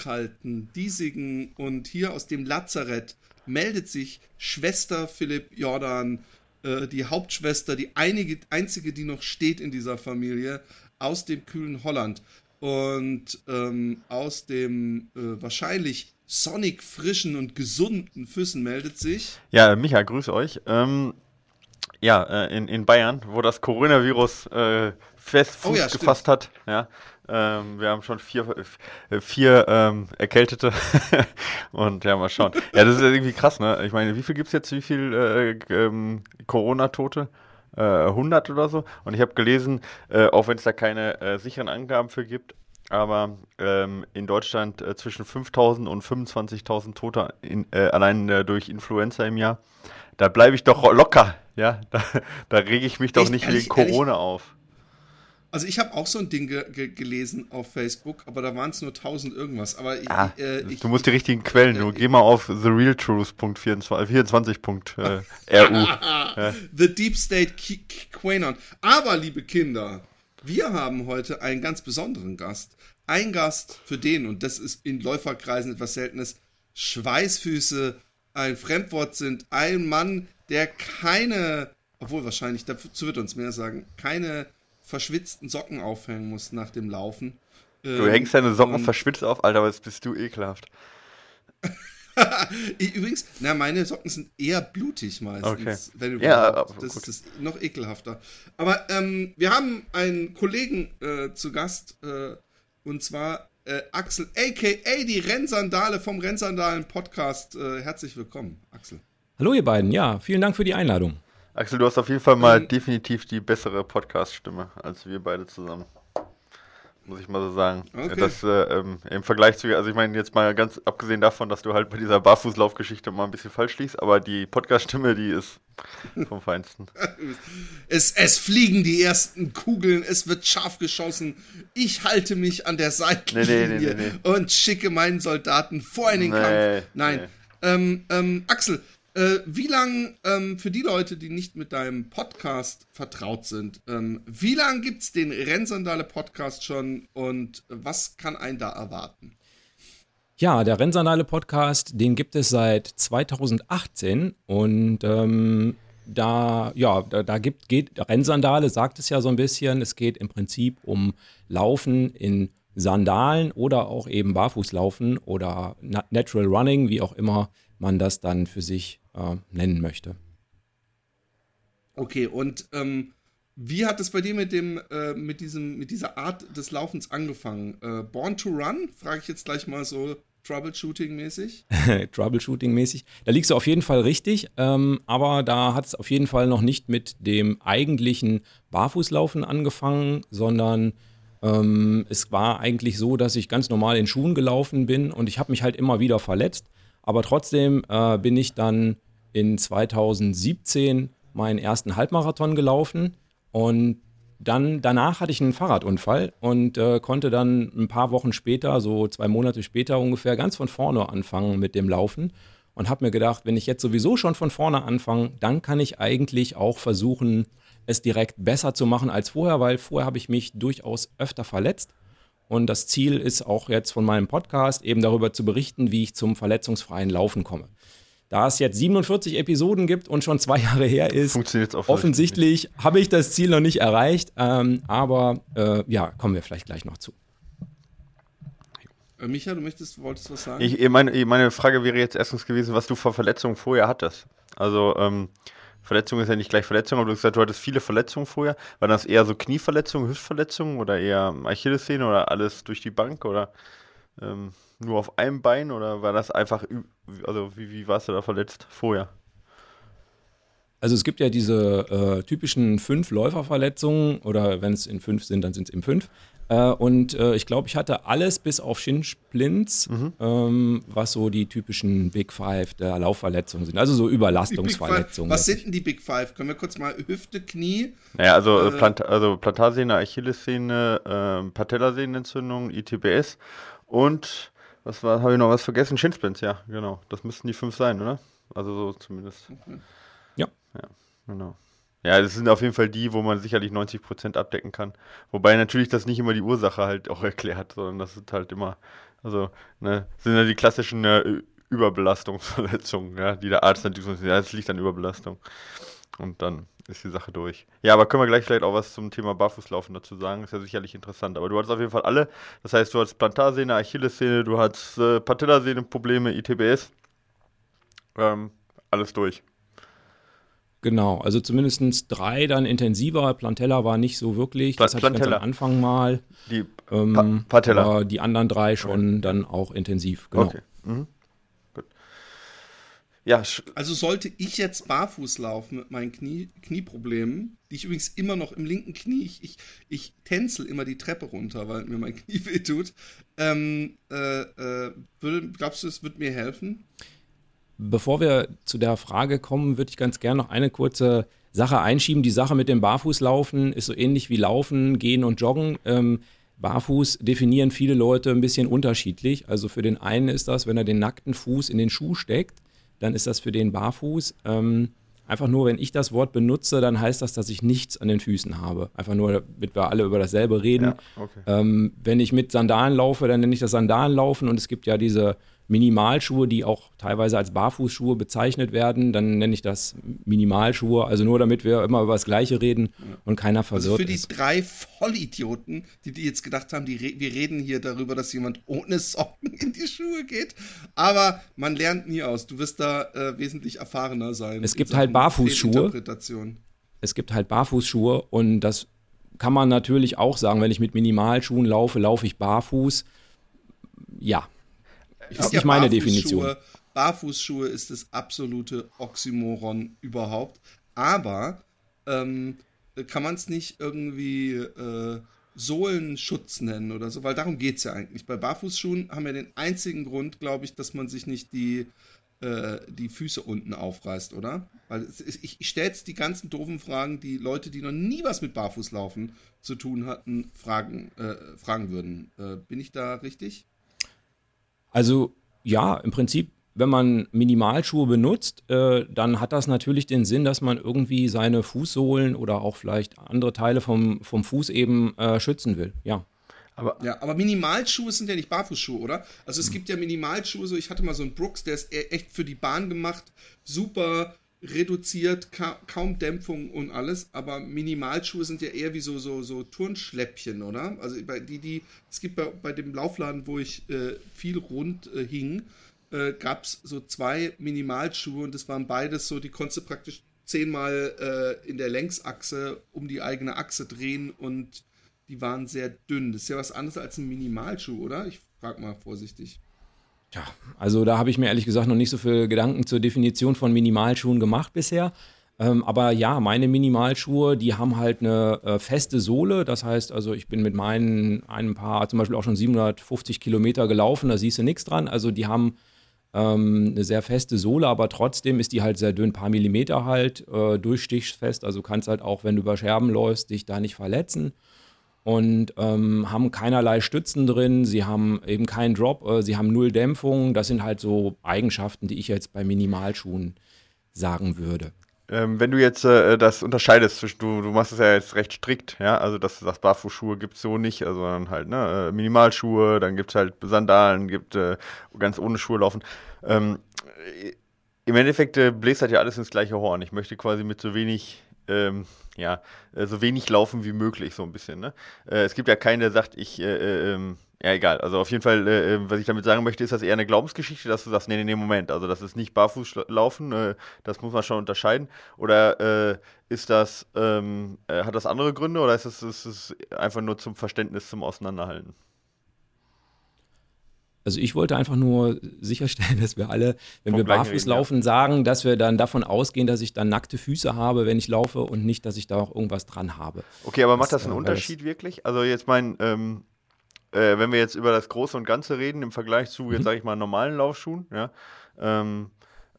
Nasskalten, diesigen und hier aus dem Lazarett meldet sich Schwester Philipp Jordan, äh, die Hauptschwester, die einige, einzige, die noch steht in dieser Familie, aus dem kühlen Holland. Und ähm, aus dem äh, wahrscheinlich sonnig frischen und gesunden Füssen meldet sich. Ja, Micha, grüße euch. Ähm, ja, äh, in, in Bayern, wo das Coronavirus äh, fest Fuß oh ja, gefasst hat, ja, ähm, wir haben schon vier, äh, vier ähm, Erkältete. und ja, mal schauen. Ja, das ist irgendwie krass, ne? Ich meine, wie viel gibt es jetzt, wie viel äh, ähm, Corona-Tote? Äh, 100 oder so. Und ich habe gelesen, äh, auch wenn es da keine äh, sicheren Angaben für gibt, aber ähm, in Deutschland äh, zwischen 5.000 und 25.000 Tote in, allein durch Influenza im Jahr. Da bleibe ich doch locker, ja. Da, da rege ich mich doch Echt, nicht wegen Corona ehrlich? auf. Also ich habe auch so ein Ding ge ge gelesen auf Facebook, aber da waren es nur 1000 irgendwas. Aber ich, ah, äh, ich, du musst die richtigen Quellen. Äh, du geh mal auf therealtruth.24.ru. Äh, ja. The Deep State Quanon. Aber liebe Kinder, wir haben heute einen ganz besonderen Gast. Ein Gast für den und das ist in Läuferkreisen etwas Seltenes. Schweißfüße ein Fremdwort sind. Ein Mann, der keine, obwohl wahrscheinlich dazu wird uns mehr sagen, keine verschwitzten Socken aufhängen muss nach dem Laufen. Du ähm, hängst deine Socken verschwitzt auf, Alter, was bist du ekelhaft. Übrigens, na, meine Socken sind eher blutig meistens. Okay. ja, das gut. ist noch ekelhafter. Aber ähm, wir haben einen Kollegen äh, zu Gast, äh, und zwar äh, Axel, a.k.a. die Rennsandale vom Rennsandalen-Podcast. Äh, herzlich willkommen, Axel. Hallo ihr beiden, ja, vielen Dank für die Einladung. Axel, du hast auf jeden Fall mal ähm, definitiv die bessere Podcast-Stimme als wir beide zusammen. Muss ich mal so sagen. Okay. Das, äh, ähm, Im Vergleich zu, also ich meine, jetzt mal ganz abgesehen davon, dass du halt bei dieser Barfußlaufgeschichte mal ein bisschen falsch liegst, aber die Podcast-Stimme, die ist vom Feinsten. es, es fliegen die ersten Kugeln, es wird scharf geschossen. Ich halte mich an der Seitenlinie nee, nee, nee, und schicke meinen Soldaten vor in den Kampf. Nein. Ähm, ähm, Axel, äh, wie lang, ähm, für die Leute, die nicht mit deinem Podcast vertraut sind, ähm, wie lang gibt es den Rennsandale Podcast schon und was kann ein da erwarten? Ja, der Rennsandale Podcast, den gibt es seit 2018 und ähm, da, ja, da, da gibt, geht, Rennsandale sagt es ja so ein bisschen, es geht im Prinzip um Laufen in Sandalen oder auch eben Barfußlaufen oder Natural Running, wie auch immer man das dann für sich äh, nennen möchte. Okay, und ähm, wie hat es bei dir mit dem, äh, mit diesem, mit dieser Art des Laufens angefangen? Äh, Born to Run? Frage ich jetzt gleich mal so Troubleshooting-mäßig? Troubleshooting-mäßig. Da liegst du auf jeden Fall richtig, ähm, aber da hat es auf jeden Fall noch nicht mit dem eigentlichen Barfußlaufen angefangen, sondern ähm, es war eigentlich so, dass ich ganz normal in Schuhen gelaufen bin und ich habe mich halt immer wieder verletzt. Aber trotzdem äh, bin ich dann in 2017 meinen ersten Halbmarathon gelaufen. Und dann danach hatte ich einen Fahrradunfall und äh, konnte dann ein paar Wochen später, so zwei Monate später ungefähr, ganz von vorne anfangen mit dem Laufen. Und habe mir gedacht, wenn ich jetzt sowieso schon von vorne anfange, dann kann ich eigentlich auch versuchen, es direkt besser zu machen als vorher, weil vorher habe ich mich durchaus öfter verletzt und das Ziel ist auch jetzt von meinem Podcast eben darüber zu berichten, wie ich zum verletzungsfreien Laufen komme. Da es jetzt 47 Episoden gibt und schon zwei Jahre her ist, offensichtlich habe ich das Ziel noch nicht erreicht. Ähm, aber äh, ja, kommen wir vielleicht gleich noch zu. Äh, Micha, du möchtest, wolltest was sagen? Ich, meine, meine Frage wäre jetzt erstens gewesen, was du vor Verletzungen vorher hattest. Also ähm, Verletzung ist ja nicht gleich Verletzung, aber du hast gesagt, du hattest viele Verletzungen vorher. Waren das eher so Knieverletzungen, Hüftverletzungen oder eher Achillessehne oder alles durch die Bank oder ähm, nur auf einem Bein oder war das einfach, also wie, wie warst du da verletzt vorher? Also es gibt ja diese äh, typischen fünf Läuferverletzungen oder wenn es in fünf sind, dann sind es eben fünf. Äh, und äh, ich glaube, ich hatte alles bis auf Shinsplints, mhm. ähm, was so die typischen Big Five der Laufverletzungen sind. Also so Überlastungsverletzungen. Was sind denn die Big Five? Können wir kurz mal Hüfte, Knie? Naja, also, äh, Plant also Plantarsehne, Achillessehne, äh, Patellasehnenentzündung, ITBS und was war, habe ich noch was vergessen? Shinsplints, ja, genau. Das müssten die fünf sein, oder? Also so zumindest. Okay. Ja. Ja, genau. Ja, das sind auf jeden Fall die, wo man sicherlich 90 Prozent abdecken kann. Wobei natürlich das nicht immer die Ursache halt auch erklärt, sondern das sind halt immer, also, ne, sind ja die klassischen äh, Überbelastungsverletzungen, ja, die der Arzt natürlich sagt, ja, das liegt an Überbelastung. Und dann ist die Sache durch. Ja, aber können wir gleich vielleicht auch was zum Thema Barfußlaufen dazu sagen? Ist ja sicherlich interessant. Aber du hattest auf jeden Fall alle. Das heißt, du hast Plantarsehne, Achillessehne, du hast äh, Patellasehne-Probleme, ITBS. Ähm, alles durch. Genau, also zumindest drei dann intensiver. Plantella war nicht so wirklich. Das hatte ich ganz am Anfang mal. Die ähm, pa Patella. Aber die anderen drei schon okay. dann auch intensiv. Genau. Okay. Mhm. Gut. Ja. Also sollte ich jetzt barfuß laufen mit meinen Knie, Knieproblemen, die ich übrigens immer noch im linken Knie, ich, ich, ich tänzel immer die Treppe runter, weil mir mein Knie wehtut. Ähm, äh, äh, würde, glaubst du, es wird mir helfen? Bevor wir zu der Frage kommen, würde ich ganz gerne noch eine kurze Sache einschieben. Die Sache mit dem Barfußlaufen ist so ähnlich wie Laufen, Gehen und Joggen. Ähm, Barfuß definieren viele Leute ein bisschen unterschiedlich. Also für den einen ist das, wenn er den nackten Fuß in den Schuh steckt, dann ist das für den Barfuß. Ähm, einfach nur, wenn ich das Wort benutze, dann heißt das, dass ich nichts an den Füßen habe. Einfach nur, damit wir alle über dasselbe reden. Ja, okay. ähm, wenn ich mit Sandalen laufe, dann nenne ich das Sandalenlaufen und es gibt ja diese Minimalschuhe, die auch teilweise als Barfußschuhe bezeichnet werden. Dann nenne ich das Minimalschuhe. Also nur damit wir immer über das Gleiche reden und keiner verwirrt also für die ist. drei Vollidioten, die, die jetzt gedacht haben, die, wir reden hier darüber, dass jemand ohne Socken in die Schuhe geht. Aber man lernt nie aus. Du wirst da äh, wesentlich erfahrener sein. Es gibt halt Barfußschuhe. Es gibt halt Barfußschuhe und das kann man natürlich auch sagen, wenn ich mit Minimalschuhen laufe, laufe ich barfuß. Ja, das ist nicht meine Definition. Barfußschuhe ist das absolute Oxymoron überhaupt. Aber ähm, kann man es nicht irgendwie äh, Sohlenschutz nennen oder so? Weil darum geht es ja eigentlich. Bei Barfußschuhen haben wir den einzigen Grund, glaube ich, dass man sich nicht die, äh, die Füße unten aufreißt, oder? Weil ich, ich stelle jetzt die ganzen doofen Fragen, die Leute, die noch nie was mit Barfußlaufen zu tun hatten, fragen, äh, fragen würden. Äh, bin ich da richtig? Also ja, im Prinzip, wenn man Minimalschuhe benutzt, äh, dann hat das natürlich den Sinn, dass man irgendwie seine Fußsohlen oder auch vielleicht andere Teile vom, vom Fuß eben äh, schützen will. Ja. Aber, ja, aber Minimalschuhe sind ja nicht Barfußschuhe, oder? Also es hm. gibt ja Minimalschuhe, so ich hatte mal so einen Brooks, der ist e-, echt für die Bahn gemacht, super reduziert, ka kaum Dämpfung und alles, aber Minimalschuhe sind ja eher wie so, so, so Turnschläppchen, oder? Also bei die, die, es gibt bei, bei dem Laufladen, wo ich äh, viel rund äh, hing, äh, gab es so zwei Minimalschuhe und das waren beides so, die konntest du praktisch zehnmal äh, in der Längsachse um die eigene Achse drehen und die waren sehr dünn. Das ist ja was anderes als ein Minimalschuh, oder? Ich frag mal vorsichtig. Ja, also da habe ich mir ehrlich gesagt noch nicht so viel Gedanken zur Definition von Minimalschuhen gemacht bisher. Ähm, aber ja, meine Minimalschuhe, die haben halt eine äh, feste Sohle. Das heißt, also ich bin mit meinen einem Paar zum Beispiel auch schon 750 Kilometer gelaufen, da siehst du nichts dran. Also die haben ähm, eine sehr feste Sohle, aber trotzdem ist die halt sehr dünn, ein paar Millimeter halt, äh, durchstichfest. Also kannst halt auch, wenn du über Scherben läufst, dich da nicht verletzen und ähm, haben keinerlei Stützen drin, sie haben eben keinen Drop, äh, sie haben null Dämpfung. Das sind halt so Eigenschaften, die ich jetzt bei Minimalschuhen sagen würde. Ähm, wenn du jetzt äh, das unterscheidest zwischen, du, du machst es ja jetzt recht strikt, ja, also dass du sagst, Barfußschuhe gibt es so nicht, also dann halt, ne, äh, Minimalschuhe, dann gibt es halt Sandalen, gibt äh, ganz ohne Schuhe laufen. Ähm, Im Endeffekt äh, bläst halt ja alles ins gleiche Horn. Ich möchte quasi mit so wenig ähm, ja, äh, so wenig laufen wie möglich, so ein bisschen. Ne? Äh, es gibt ja keinen, der sagt, ich, äh, äh ähm, ja, egal. Also auf jeden Fall, äh, was ich damit sagen möchte, ist das eher eine Glaubensgeschichte, dass du sagst, nee, nee, nee, Moment. Also das ist nicht barfuß laufen, äh, das muss man schon unterscheiden. Oder äh, ist das, ähm, äh, hat das andere Gründe oder ist es einfach nur zum Verständnis, zum Auseinanderhalten? Also ich wollte einfach nur sicherstellen, dass wir alle, wenn Vom wir barfuß reden, laufen, ja. sagen, dass wir dann davon ausgehen, dass ich dann nackte Füße habe, wenn ich laufe und nicht, dass ich da auch irgendwas dran habe. Okay, aber macht das, das einen äh, Unterschied wirklich? Also jetzt mein, ähm, äh, wenn wir jetzt über das Große und Ganze reden, im Vergleich zu, jetzt mhm. sage ich mal, normalen Laufschuhen, ja, ähm,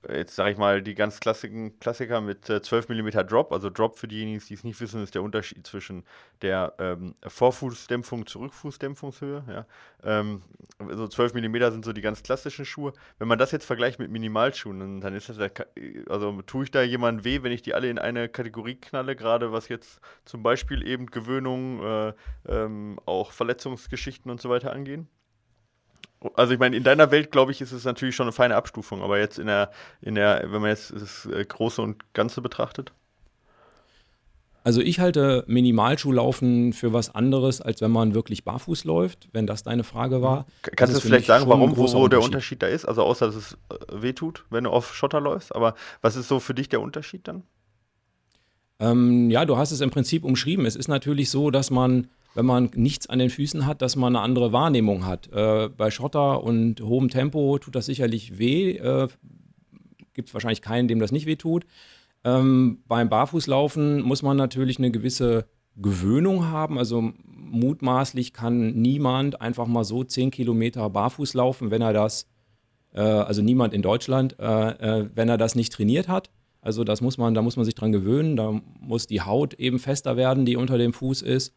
jetzt sage ich mal, die ganz Klassiken, Klassiker mit äh, 12 mm Drop. Also Drop für diejenigen, die es nicht wissen, ist der Unterschied zwischen der ähm, Vorfußdämpfung zur Rückfußdämpfungshöhe. Ja. Ähm, also 12 mm sind so die ganz klassischen Schuhe. Wenn man das jetzt vergleicht mit Minimalschuhen, dann, dann ist das, also tue ich da jemandem weh, wenn ich die alle in eine Kategorie knalle, gerade was jetzt zum Beispiel eben Gewöhnung, äh, ähm, auch Verletzungsgeschichten und so weiter angehen? Also ich meine, in deiner Welt, glaube ich, ist es natürlich schon eine feine Abstufung, aber jetzt in der, in der, wenn man jetzt das äh, Große und Ganze betrachtet? Also ich halte Minimalschuhlaufen für was anderes, als wenn man wirklich barfuß läuft, wenn das deine Frage war. Kannst du vielleicht sagen, warum, wo, wo der Unterschied da ist? Also außer, dass es äh, wehtut, wenn du auf Schotter läufst. Aber was ist so für dich der Unterschied dann? Ähm, ja, du hast es im Prinzip umschrieben. Es ist natürlich so, dass man wenn man nichts an den Füßen hat, dass man eine andere Wahrnehmung hat. Äh, bei Schotter und hohem Tempo tut das sicherlich weh. Äh, Gibt es wahrscheinlich keinen, dem das nicht weh tut. Ähm, beim Barfußlaufen muss man natürlich eine gewisse Gewöhnung haben. Also mutmaßlich kann niemand einfach mal so 10 Kilometer barfuß laufen, wenn er das, äh, also niemand in Deutschland, äh, äh, wenn er das nicht trainiert hat. Also das muss man, da muss man sich dran gewöhnen. Da muss die Haut eben fester werden, die unter dem Fuß ist.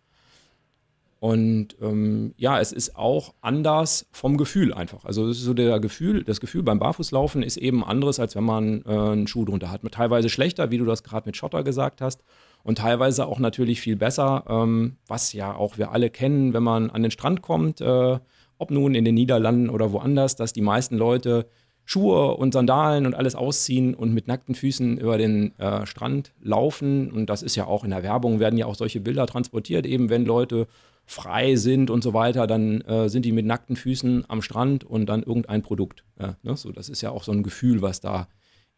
Und ähm, ja, es ist auch anders vom Gefühl einfach. Also es ist so der Gefühl, das Gefühl beim Barfußlaufen ist eben anderes, als wenn man äh, einen Schuh drunter hat. Teilweise schlechter, wie du das gerade mit Schotter gesagt hast. Und teilweise auch natürlich viel besser, ähm, was ja auch wir alle kennen, wenn man an den Strand kommt, äh, ob nun in den Niederlanden oder woanders, dass die meisten Leute Schuhe und Sandalen und alles ausziehen und mit nackten Füßen über den äh, Strand laufen. Und das ist ja auch in der Werbung, werden ja auch solche Bilder transportiert, eben wenn Leute frei sind und so weiter, dann äh, sind die mit nackten Füßen am Strand und dann irgendein Produkt. Ja, ne? so, das ist ja auch so ein Gefühl, was da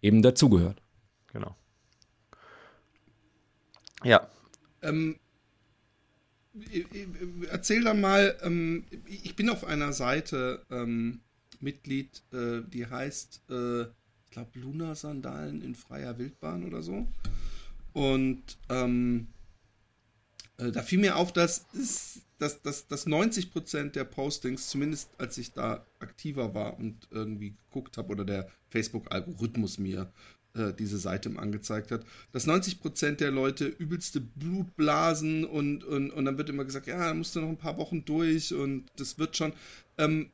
eben dazugehört. Genau. Ja. Ähm, erzähl dann mal, ähm, ich bin auf einer Seite ähm, Mitglied, äh, die heißt, äh, ich glaube, Luna-Sandalen in freier Wildbahn oder so. Und ähm, äh, da fiel mir auf, dass, dass, dass, dass 90% der Postings, zumindest als ich da aktiver war und irgendwie geguckt habe oder der Facebook-Algorithmus mir äh, diese Seite angezeigt hat, dass 90% der Leute übelste Blutblasen und, und, und dann wird immer gesagt, ja, da musst du noch ein paar Wochen durch und das wird schon. Ähm,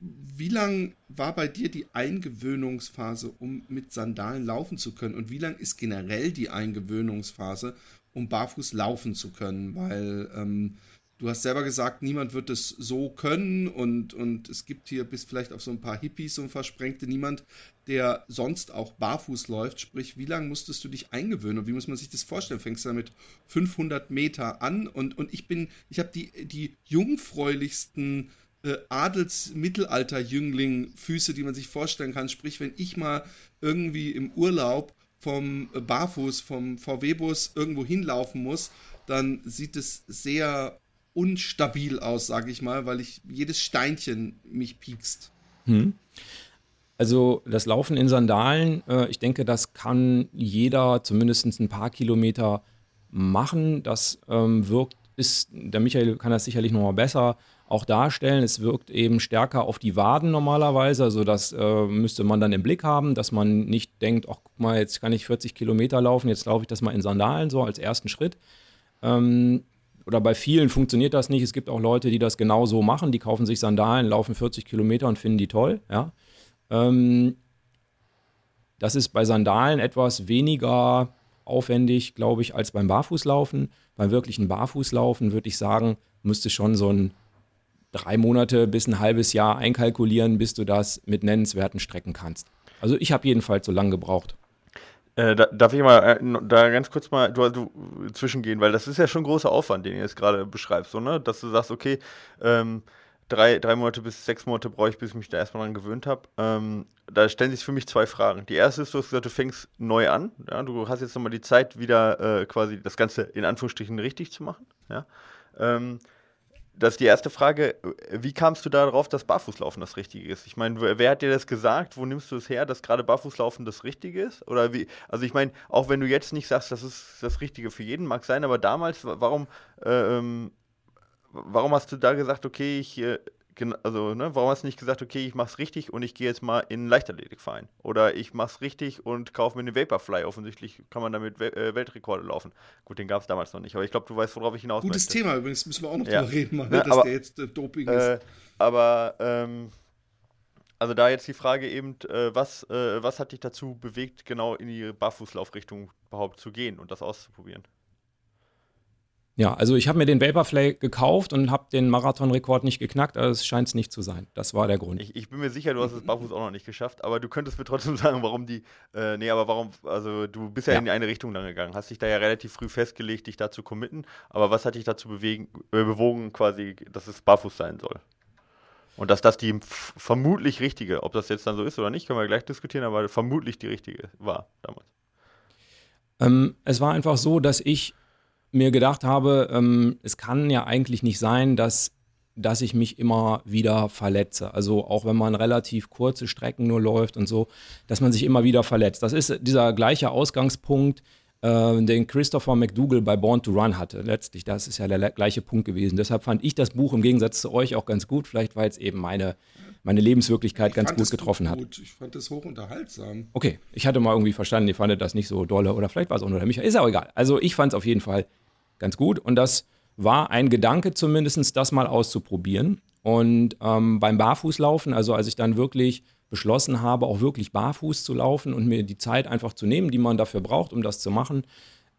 wie lang war bei dir die Eingewöhnungsphase, um mit Sandalen laufen zu können? Und wie lang ist generell die Eingewöhnungsphase, um barfuß laufen zu können, weil ähm, du hast selber gesagt, niemand wird es so können und, und es gibt hier bis vielleicht auf so ein paar Hippies und Versprengte niemand, der sonst auch barfuß läuft. Sprich, wie lange musstest du dich eingewöhnen und wie muss man sich das vorstellen? Fängst du damit 500 Meter an und, und ich bin, ich habe die, die jungfräulichsten äh, Adels-Mittelalter-Jüngling-Füße, die man sich vorstellen kann. Sprich, wenn ich mal irgendwie im Urlaub vom Barfuß, vom VW-Bus irgendwo hinlaufen muss, dann sieht es sehr unstabil aus, sage ich mal, weil ich jedes Steinchen mich piekst. Hm. Also das Laufen in Sandalen, äh, ich denke, das kann jeder zumindest ein paar Kilometer machen. Das ähm, wirkt, ist, der Michael kann das sicherlich noch mal besser auch darstellen. Es wirkt eben stärker auf die Waden normalerweise. Also das äh, müsste man dann im Blick haben, dass man nicht denkt, ach guck mal, jetzt kann ich 40 Kilometer laufen, jetzt laufe ich das mal in Sandalen so als ersten Schritt. Ähm, oder bei vielen funktioniert das nicht. Es gibt auch Leute, die das genau so machen. Die kaufen sich Sandalen, laufen 40 Kilometer und finden die toll. Ja. Ähm, das ist bei Sandalen etwas weniger aufwendig, glaube ich, als beim Barfußlaufen. Beim wirklichen Barfußlaufen würde ich sagen, müsste schon so ein drei Monate bis ein halbes Jahr einkalkulieren, bis du das mit nennenswerten Strecken kannst. Also ich habe jedenfalls so lange gebraucht. Äh, da, darf ich mal äh, da ganz kurz mal du, du, zwischengehen, weil das ist ja schon großer Aufwand, den ihr jetzt gerade beschreibst, so, ne? dass du sagst, okay, ähm, drei, drei Monate bis sechs Monate brauche ich, bis ich mich da erstmal dran gewöhnt habe. Ähm, da stellen sich für mich zwei Fragen. Die erste ist, du hast gesagt, du fängst neu an. Ja? Du hast jetzt nochmal die Zeit, wieder äh, quasi das Ganze in Anführungsstrichen richtig zu machen. Ja? Ähm, das ist die erste Frage. Wie kamst du darauf, dass Barfußlaufen das Richtige ist? Ich meine, wer hat dir das gesagt? Wo nimmst du es her, dass gerade Barfußlaufen das Richtige ist? Oder wie? Also ich meine, auch wenn du jetzt nicht sagst, das ist das Richtige für jeden, mag sein, aber damals, warum, äh, ähm, warum hast du da gesagt, okay, ich äh, also, ne, warum hast du nicht gesagt, okay, ich mach's richtig und ich gehe jetzt mal in einen Leichtathletikverein? Oder ich mach's richtig und kaufe mir einen Vaporfly. Offensichtlich kann man damit We äh, Weltrekorde laufen. Gut, den gab es damals noch nicht, aber ich glaube, du weißt, worauf ich hinaus Gutes möchte. Thema übrigens, müssen wir auch noch ja. drüber reden, mal, ne, dass aber, der jetzt äh, Doping äh, ist. aber, ähm, also da jetzt die Frage eben, äh, was, äh, was hat dich dazu bewegt, genau in die Barfußlaufrichtung überhaupt zu gehen und das auszuprobieren? Ja, also ich habe mir den Vaporfly gekauft und habe den Marathonrekord nicht geknackt, aber es scheint es nicht zu sein. Das war der Grund. Ich, ich, bin mir sicher, du hast es barfuß auch noch nicht geschafft, aber du könntest mir trotzdem sagen, warum die, äh, nee, aber warum, also du bist ja, ja, in eine Richtung dann gegangen, hast dich da ja relativ früh festgelegt, dich da zu committen, aber was hat dich dazu bewegen, äh, bewogen, quasi, dass es barfuß sein soll? Und dass das die vermutlich richtige, ob das jetzt dann so ist oder nicht, können wir gleich diskutieren, aber vermutlich die richtige war damals. Ähm, es war einfach so, dass ich mir gedacht habe, ähm, es kann ja eigentlich nicht sein, dass, dass ich mich immer wieder verletze. Also auch wenn man relativ kurze Strecken nur läuft und so, dass man sich immer wieder verletzt. Das ist dieser gleiche Ausgangspunkt, äh, den Christopher McDougall bei Born to Run hatte. Letztlich, das ist ja der gleiche Punkt gewesen. Deshalb fand ich das Buch im Gegensatz zu euch auch ganz gut, vielleicht weil es eben meine meine Lebenswirklichkeit ich ganz gut getroffen gut. hat. Ich fand es hochunterhaltsam. Okay, ich hatte mal irgendwie verstanden, ihr fandet das nicht so dolle oder vielleicht war es auch nur der Michael. Ist auch egal. Also ich fand es auf jeden Fall ganz gut. Und das war ein Gedanke zumindest, das mal auszuprobieren. Und ähm, beim Barfußlaufen, also als ich dann wirklich beschlossen habe, auch wirklich barfuß zu laufen und mir die Zeit einfach zu nehmen, die man dafür braucht, um das zu machen,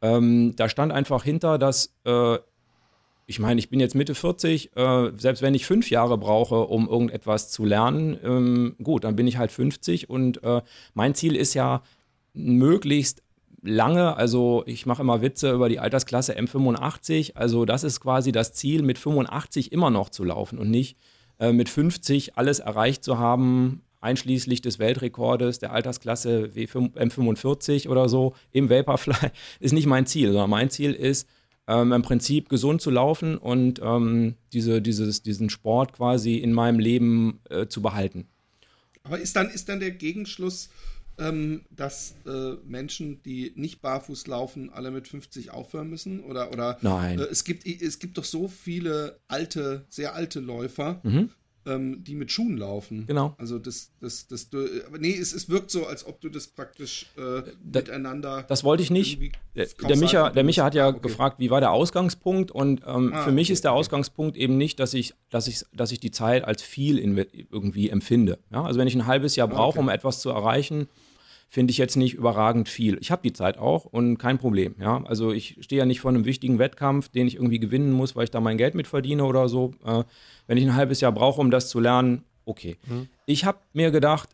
ähm, da stand einfach hinter, dass äh, ich meine, ich bin jetzt Mitte 40, äh, selbst wenn ich fünf Jahre brauche, um irgendetwas zu lernen, ähm, gut, dann bin ich halt 50 und äh, mein Ziel ist ja, möglichst lange, also ich mache immer Witze über die Altersklasse M85, also das ist quasi das Ziel, mit 85 immer noch zu laufen und nicht äh, mit 50 alles erreicht zu haben, einschließlich des Weltrekordes der Altersklasse M45 oder so im Vaporfly, ist nicht mein Ziel, sondern mein Ziel ist, ähm, im Prinzip gesund zu laufen und ähm, diese, dieses, diesen Sport quasi in meinem Leben äh, zu behalten. Aber ist dann, ist dann der Gegenschluss, ähm, dass äh, Menschen, die nicht barfuß laufen, alle mit 50 aufhören müssen? Oder, oder Nein. Äh, es, gibt, es gibt doch so viele alte, sehr alte Läufer, mhm. ähm, die mit Schuhen laufen. Genau. Also das, das, das, das nee, es, es wirkt so, als ob du das praktisch äh, da, miteinander. Das wollte ich nicht. Der Micha, der Micha hat ja okay. gefragt, wie war der Ausgangspunkt? Und ähm, ah, für mich okay, ist der Ausgangspunkt eben nicht, dass ich, dass ich, dass ich die Zeit als viel irgendwie empfinde. Ja? Also wenn ich ein halbes Jahr brauche, okay. um etwas zu erreichen, finde ich jetzt nicht überragend viel. Ich habe die Zeit auch und kein Problem. Ja? Also ich stehe ja nicht vor einem wichtigen Wettkampf, den ich irgendwie gewinnen muss, weil ich da mein Geld mit verdiene oder so. Äh, wenn ich ein halbes Jahr brauche, um das zu lernen, okay. Mhm. Ich habe mir gedacht,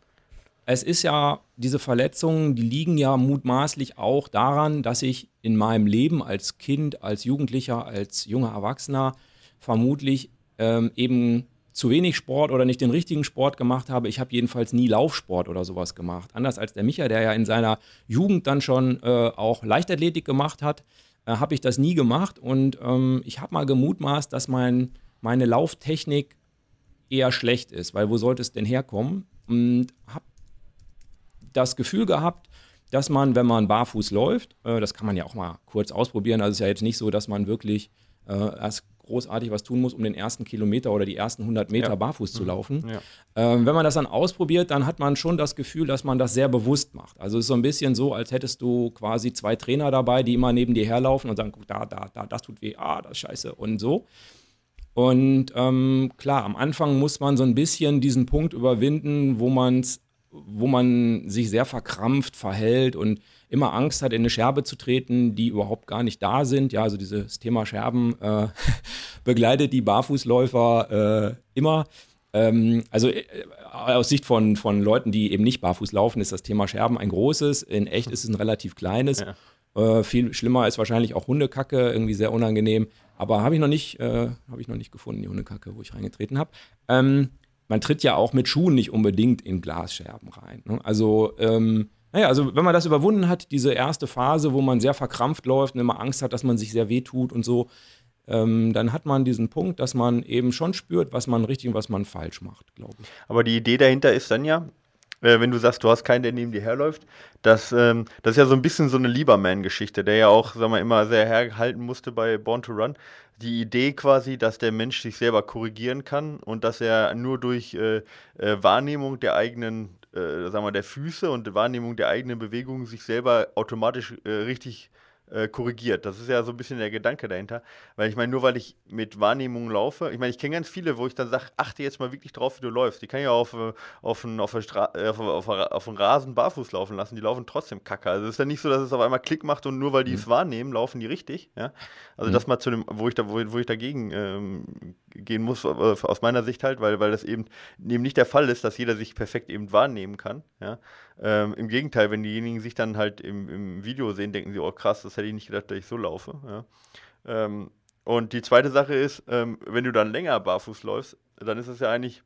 es ist ja, diese Verletzungen, die liegen ja mutmaßlich auch daran, dass ich in meinem Leben als Kind, als Jugendlicher, als junger Erwachsener vermutlich ähm, eben zu wenig Sport oder nicht den richtigen Sport gemacht habe. Ich habe jedenfalls nie Laufsport oder sowas gemacht. Anders als der Micha, der ja in seiner Jugend dann schon äh, auch Leichtathletik gemacht hat, äh, habe ich das nie gemacht. Und ähm, ich habe mal gemutmaßt, dass mein, meine Lauftechnik eher schlecht ist, weil wo sollte es denn herkommen? Und habe das Gefühl gehabt, dass man, wenn man barfuß läuft, äh, das kann man ja auch mal kurz ausprobieren, also es ist ja jetzt nicht so, dass man wirklich äh, erst großartig was tun muss, um den ersten Kilometer oder die ersten 100 Meter ja. barfuß zu mhm. laufen. Ja. Ähm, wenn man das dann ausprobiert, dann hat man schon das Gefühl, dass man das sehr bewusst macht. Also es ist so ein bisschen so, als hättest du quasi zwei Trainer dabei, die immer neben dir herlaufen und sagen, guck, da, da, da, das tut weh, ah, das ist scheiße und so. Und ähm, klar, am Anfang muss man so ein bisschen diesen Punkt überwinden, wo man wo man sich sehr verkrampft verhält und immer Angst hat, in eine Scherbe zu treten, die überhaupt gar nicht da sind. Ja, also dieses Thema Scherben äh, begleitet die Barfußläufer äh, immer. Ähm, also äh, aus Sicht von, von Leuten, die eben nicht barfuß laufen, ist das Thema Scherben ein großes. In echt ist es ein relativ kleines. Ja. Äh, viel schlimmer ist wahrscheinlich auch Hundekacke, irgendwie sehr unangenehm. Aber habe ich noch nicht, äh, habe ich noch nicht gefunden, die Hundekacke, wo ich reingetreten habe. Ähm, man tritt ja auch mit Schuhen nicht unbedingt in Glasscherben rein. Ne? Also ähm, naja, also wenn man das überwunden hat, diese erste Phase, wo man sehr verkrampft läuft und immer Angst hat, dass man sich sehr wehtut und so, ähm, dann hat man diesen Punkt, dass man eben schon spürt, was man richtig und was man falsch macht, glaube ich. Aber die Idee dahinter ist dann ja, äh, wenn du sagst, du hast keinen, der neben dir herläuft, dass, ähm, das ist ja so ein bisschen so eine Lieberman-Geschichte, der ja auch, sagen wir, immer sehr herhalten musste bei Born to Run. Die Idee quasi, dass der Mensch sich selber korrigieren kann und dass er nur durch äh, äh, Wahrnehmung der eigenen, äh, sagen wir, der Füße und Wahrnehmung der eigenen Bewegungen sich selber automatisch äh, richtig äh, korrigiert. Das ist ja so ein bisschen der Gedanke dahinter. Weil ich meine, nur weil ich mit Wahrnehmung laufe, ich meine, ich kenne ganz viele, wo ich dann sage, achte jetzt mal wirklich drauf, wie du läufst. Die kann ja auf, äh, auf, einen, auf, äh, auf, auf, auf einen Rasen barfuß laufen lassen, die laufen trotzdem kacke. Also es ist ja nicht so, dass es auf einmal Klick macht und nur weil die mhm. es wahrnehmen, laufen die richtig. Ja? Also mhm. das mal zu dem, wo ich da, wo, wo ich dagegen ähm, gehen muss, äh, aus meiner Sicht halt, weil, weil das eben, eben nicht der Fall ist, dass jeder sich perfekt eben wahrnehmen kann. Ja? Ähm, Im Gegenteil, wenn diejenigen sich dann halt im, im, Video sehen, denken sie, oh krass, das hätte ich nicht gedacht, dass ich so laufe. Ja? Ähm, und die zweite Sache ist, ähm, wenn du dann länger barfuß läufst, dann ist es ja eigentlich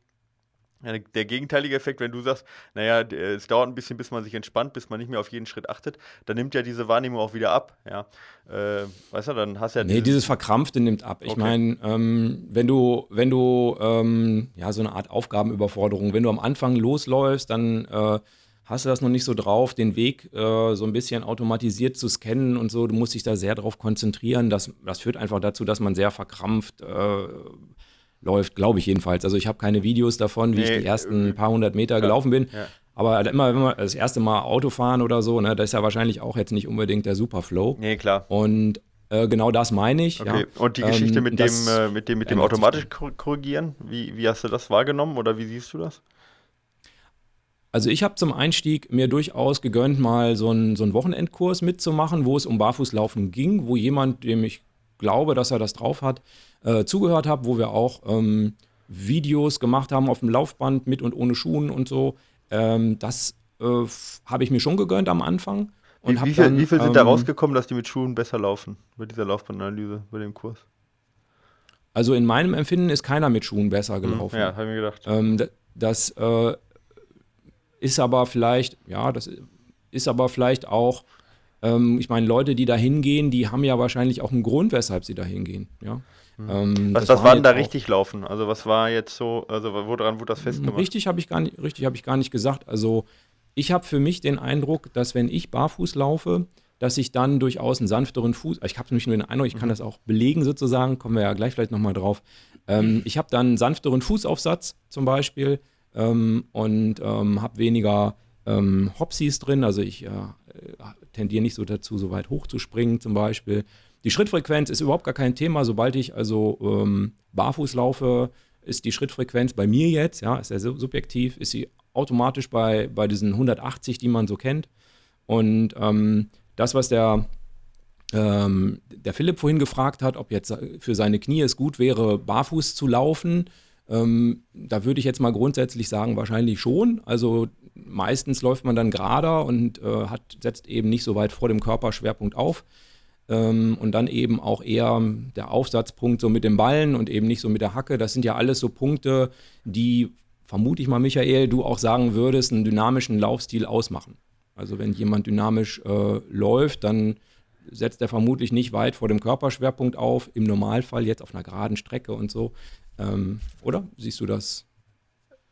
der gegenteilige Effekt, wenn du sagst, naja, es dauert ein bisschen, bis man sich entspannt, bis man nicht mehr auf jeden Schritt achtet, dann nimmt ja diese Wahrnehmung auch wieder ab. Ja. Äh, weißt du, dann hast du ja. Nee, dieses Verkrampfte nimmt ab. Ich okay. meine, ähm, wenn du, wenn du, ähm, ja, so eine Art Aufgabenüberforderung, wenn du am Anfang losläufst, dann äh, hast du das noch nicht so drauf, den Weg äh, so ein bisschen automatisiert zu scannen und so. Du musst dich da sehr darauf konzentrieren. Das, das führt einfach dazu, dass man sehr verkrampft äh, läuft, glaube ich jedenfalls. Also ich habe keine Videos davon, wie nee, ich die ersten äh, paar hundert Meter ja, gelaufen bin. Ja. Aber halt immer, wenn man das erste Mal Auto fahren oder so, ne, das ist ja wahrscheinlich auch jetzt nicht unbedingt der Superflow. Nee, klar. Und äh, genau das meine ich. Okay. Ja. Und die Geschichte ähm, mit, dem, äh, mit dem, mit dem automatisch korrigieren, wie, wie hast du das wahrgenommen oder wie siehst du das? Also ich habe zum Einstieg mir durchaus gegönnt, mal so einen, so einen Wochenendkurs mitzumachen, wo es um Barfußlaufen ging, wo jemand, dem ich glaube, dass er das drauf hat, äh, zugehört habe, wo wir auch ähm, Videos gemacht haben auf dem Laufband mit und ohne Schuhen und so. Ähm, das äh, habe ich mir schon gegönnt am Anfang. Und wie, wie, viel, dann, wie viel sind ähm, da rausgekommen, dass die mit Schuhen besser laufen bei dieser Laufbandanalyse, bei dem Kurs? Also in meinem Empfinden ist keiner mit Schuhen besser hm, gelaufen. Ja, habe ich mir gedacht. Ähm, das äh, ist aber vielleicht, ja, das ist aber vielleicht auch, ähm, ich meine, Leute, die da hingehen, die haben ja wahrscheinlich auch einen Grund, weshalb sie da hingehen. Ja? Mhm. Ähm, was, was war denn da richtig laufen? Also was war jetzt so, also woran wurde das festgemacht? Richtig habe ich gar nicht, richtig habe ich gar nicht gesagt. Also ich habe für mich den Eindruck, dass wenn ich barfuß laufe, dass ich dann durchaus einen sanfteren Fuß, ich habe nämlich nur den Eindruck, ich kann mhm. das auch belegen sozusagen, kommen wir ja gleich vielleicht nochmal drauf. Ähm, ich habe dann einen sanfteren Fußaufsatz zum Beispiel ähm, und ähm, habe weniger ähm, Hopsies drin. Also ich äh, tendiere nicht so dazu, so weit hoch zu springen zum Beispiel. Die Schrittfrequenz ist überhaupt gar kein Thema. Sobald ich also ähm, barfuß laufe, ist die Schrittfrequenz bei mir jetzt, ja, ist ja subjektiv, ist sie automatisch bei, bei diesen 180, die man so kennt. Und ähm, das, was der, ähm, der Philipp vorhin gefragt hat, ob jetzt für seine Knie es gut wäre, barfuß zu laufen, ähm, da würde ich jetzt mal grundsätzlich sagen, wahrscheinlich schon. Also meistens läuft man dann gerader und äh, hat, setzt eben nicht so weit vor dem Körperschwerpunkt auf. Ähm, und dann eben auch eher der Aufsatzpunkt so mit dem Ballen und eben nicht so mit der Hacke. Das sind ja alles so Punkte, die, vermute ich mal, Michael, du auch sagen würdest, einen dynamischen Laufstil ausmachen. Also wenn jemand dynamisch äh, läuft, dann setzt er vermutlich nicht weit vor dem Körperschwerpunkt auf, im Normalfall jetzt auf einer geraden Strecke und so. Ähm, oder? Siehst du das?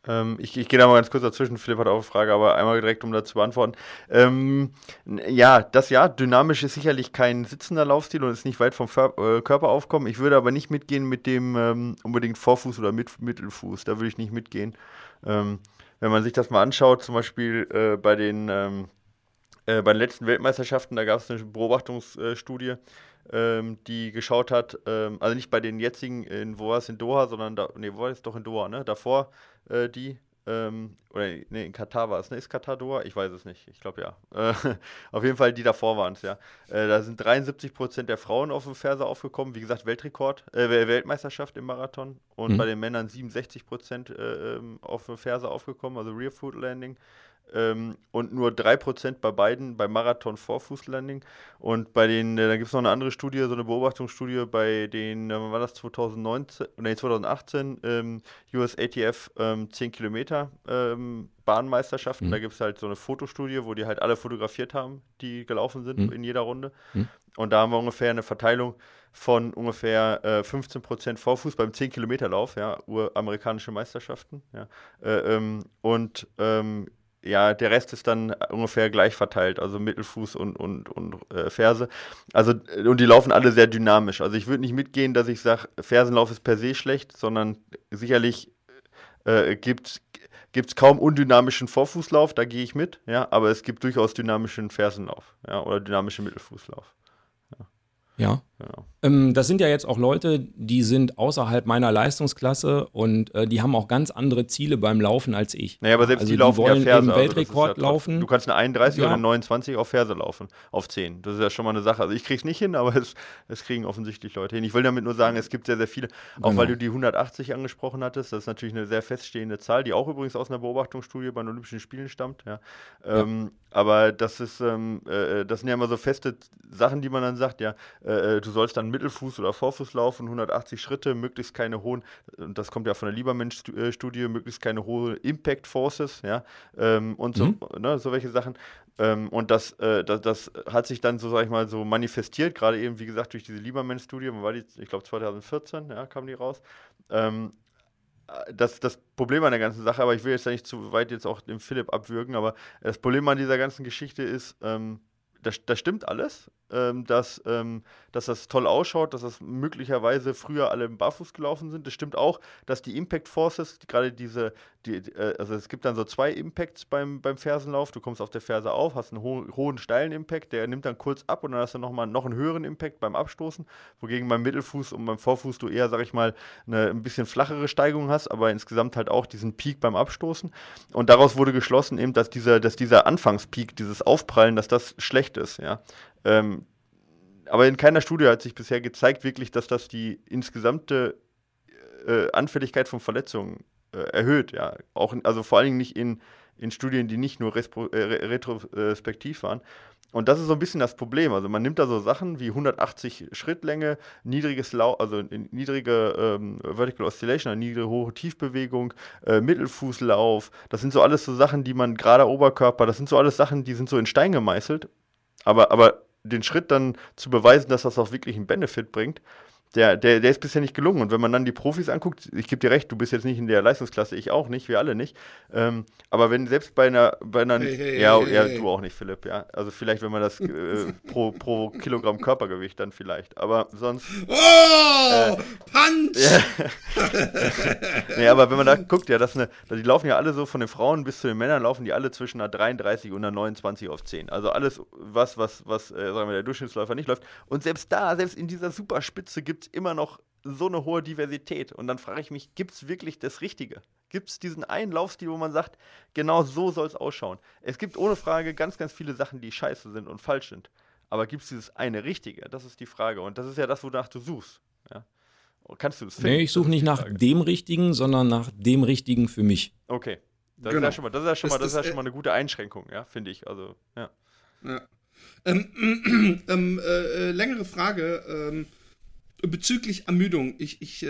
Ähm, ich, ich gehe da mal ganz kurz dazwischen. Philipp hat auch eine Frage, aber einmal direkt, um das zu beantworten. Ähm, ja, das ja, dynamisch ist sicherlich kein sitzender Laufstil und ist nicht weit vom Ver äh, Körperaufkommen. Ich würde aber nicht mitgehen mit dem ähm, unbedingt Vorfuß oder mit Mittelfuß. Da würde ich nicht mitgehen. Ähm, wenn man sich das mal anschaut, zum Beispiel äh, bei den ähm, äh, bei den letzten Weltmeisterschaften, da gab es eine Beobachtungsstudie ähm, die geschaut hat, ähm, also nicht bei den jetzigen, in, wo war es in Doha, sondern da, nee, wo war es doch in Doha, ne? Davor äh, die, ähm, oder nee, in Katar war es, ne? Ist Katar Doha? Ich weiß es nicht, ich glaube ja. Äh, auf jeden Fall die davor waren es, ja. Äh, da sind 73% der Frauen auf dem Ferse aufgekommen, wie gesagt, Weltrekord, äh, Weltmeisterschaft im Marathon und mhm. bei den Männern 67% äh, ähm, auf dem Ferse aufgekommen, also Rear Foot Landing. Ähm, und nur 3% bei beiden beim Marathon Vorfußlanding. Und bei den, äh, da gibt es noch eine andere Studie, so eine Beobachtungsstudie bei den, äh, war das 2019, nee, 2018, ähm, US ATF ähm, 10 Kilometer ähm, Bahnmeisterschaften. Mhm. Da gibt es halt so eine Fotostudie, wo die halt alle fotografiert haben, die gelaufen sind mhm. in jeder Runde. Mhm. Und da haben wir ungefähr eine Verteilung von ungefähr äh, 15% Vorfuß beim 10-Kilometer-Lauf, ja, uramerikanische Meisterschaften. Ja, äh, ähm, und ähm, ja, der Rest ist dann ungefähr gleich verteilt, also Mittelfuß und, und, und äh, Ferse. Also, und die laufen alle sehr dynamisch. Also ich würde nicht mitgehen, dass ich sage, Fersenlauf ist per se schlecht, sondern sicherlich äh, gibt es kaum undynamischen Vorfußlauf, da gehe ich mit, ja, aber es gibt durchaus dynamischen Fersenlauf, ja, oder dynamischen Mittelfußlauf. Ja. Genau. Ähm, das sind ja jetzt auch Leute, die sind außerhalb meiner Leistungsklasse und äh, die haben auch ganz andere Ziele beim Laufen als ich. Naja, aber selbst also die laufen die wollen ja Ferse. Weltrekord also ja laufen. Du kannst eine 31 ja. oder eine 29 auf Ferse laufen, auf 10. Das ist ja schon mal eine Sache. Also ich krieg's nicht hin, aber es, es kriegen offensichtlich Leute hin. Ich will damit nur sagen, es gibt sehr, sehr viele, auch genau. weil du die 180 angesprochen hattest, das ist natürlich eine sehr feststehende Zahl, die auch übrigens aus einer Beobachtungsstudie bei den Olympischen Spielen stammt. Ja. Ähm, aber das ist, ähm, äh, das sind ja immer so feste Sachen, die man dann sagt, ja, äh, äh du sollst dann Mittelfuß oder Vorfuß laufen, 180 Schritte, möglichst keine hohen, und das kommt ja von der Liebermensch-Studie, möglichst keine hohen Impact Forces, ja, ähm, und so, mhm. ne, so welche Sachen. Ähm, und das, äh, das, das, hat sich dann so, sag ich mal, so manifestiert, gerade eben, wie gesagt, durch diese Liebermensch-Studie, war die, ich glaube 2014, ja, kam die raus. Ähm, das, das Problem an der ganzen Sache, aber ich will jetzt da nicht zu weit jetzt auch dem Philipp abwürgen, aber das Problem an dieser ganzen Geschichte ist, ähm, das, das stimmt alles, ähm, dass, ähm, dass das toll ausschaut, dass das möglicherweise früher alle im Barfuß gelaufen sind. Das stimmt auch, dass die Impact Forces, gerade diese, die, äh, also es gibt dann so zwei Impacts beim, beim Fersenlauf. Du kommst auf der Ferse auf, hast einen ho hohen, steilen Impact, der nimmt dann kurz ab und dann hast du nochmal noch einen höheren Impact beim Abstoßen, wogegen beim Mittelfuß und beim Vorfuß du eher, sag ich mal, eine ein bisschen flachere Steigung hast, aber insgesamt halt auch diesen Peak beim Abstoßen. Und daraus wurde geschlossen eben, dass dieser, dass dieser Anfangspeak, dieses Aufprallen, dass das schlecht ist, ja. Ähm, aber in keiner Studie hat sich bisher gezeigt, wirklich, dass das die insgesamte äh, Anfälligkeit von Verletzungen äh, erhöht. Ja. Auch, also vor allen Dingen nicht in, in Studien, die nicht nur äh, retrospektiv waren. Und das ist so ein bisschen das Problem. Also man nimmt da so Sachen wie 180 Schrittlänge, niedriges Lau also niedrige ähm, Vertical Oscillation, eine niedrige hohe Tiefbewegung, äh, Mittelfußlauf. Das sind so alles so Sachen, die man gerade Oberkörper, das sind so alles Sachen, die sind so in Stein gemeißelt. Aber, aber den Schritt dann zu beweisen, dass das auch wirklich einen Benefit bringt, der, der, der ist bisher nicht gelungen. Und wenn man dann die Profis anguckt, ich gebe dir recht, du bist jetzt nicht in der Leistungsklasse, ich auch nicht, wir alle nicht. Ähm, aber wenn selbst bei einer, bei einer hey, hey, ja, hey, ja du auch nicht, Philipp, ja. Also vielleicht, wenn man das äh, pro, pro Kilogramm Körpergewicht dann vielleicht. Aber sonst. Oh! Äh, Punch! Ja. nee, aber wenn man da guckt, ja, das eine, die laufen ja alle so von den Frauen bis zu den Männern, laufen die alle zwischen einer 33 und einer 29 auf 10. Also alles, was, was, was, äh, sagen wir, der Durchschnittsläufer nicht läuft. Und selbst da, selbst in dieser Superspitze gibt es immer noch so eine hohe Diversität. Und dann frage ich mich, gibt es wirklich das Richtige? Gibt es diesen einen Laufstil, wo man sagt, genau so soll es ausschauen? Es gibt ohne Frage ganz, ganz viele Sachen, die scheiße sind und falsch sind. Aber gibt es dieses eine Richtige? Das ist die Frage. Und das ist ja das, wonach du suchst. Ja? Kannst du das finden? Nee, ich suche nicht nach Frage. dem Richtigen, sondern nach dem Richtigen für mich. Okay. Das genau. ist ja schon mal, das ist ja schon, mal, das, das ist ja schon mal eine gute Einschränkung, ja, finde ich. Also, ja. ja. Ähm, ähm, äh, äh, längere Frage. Ähm, bezüglich Ermüdung, ich, ich äh,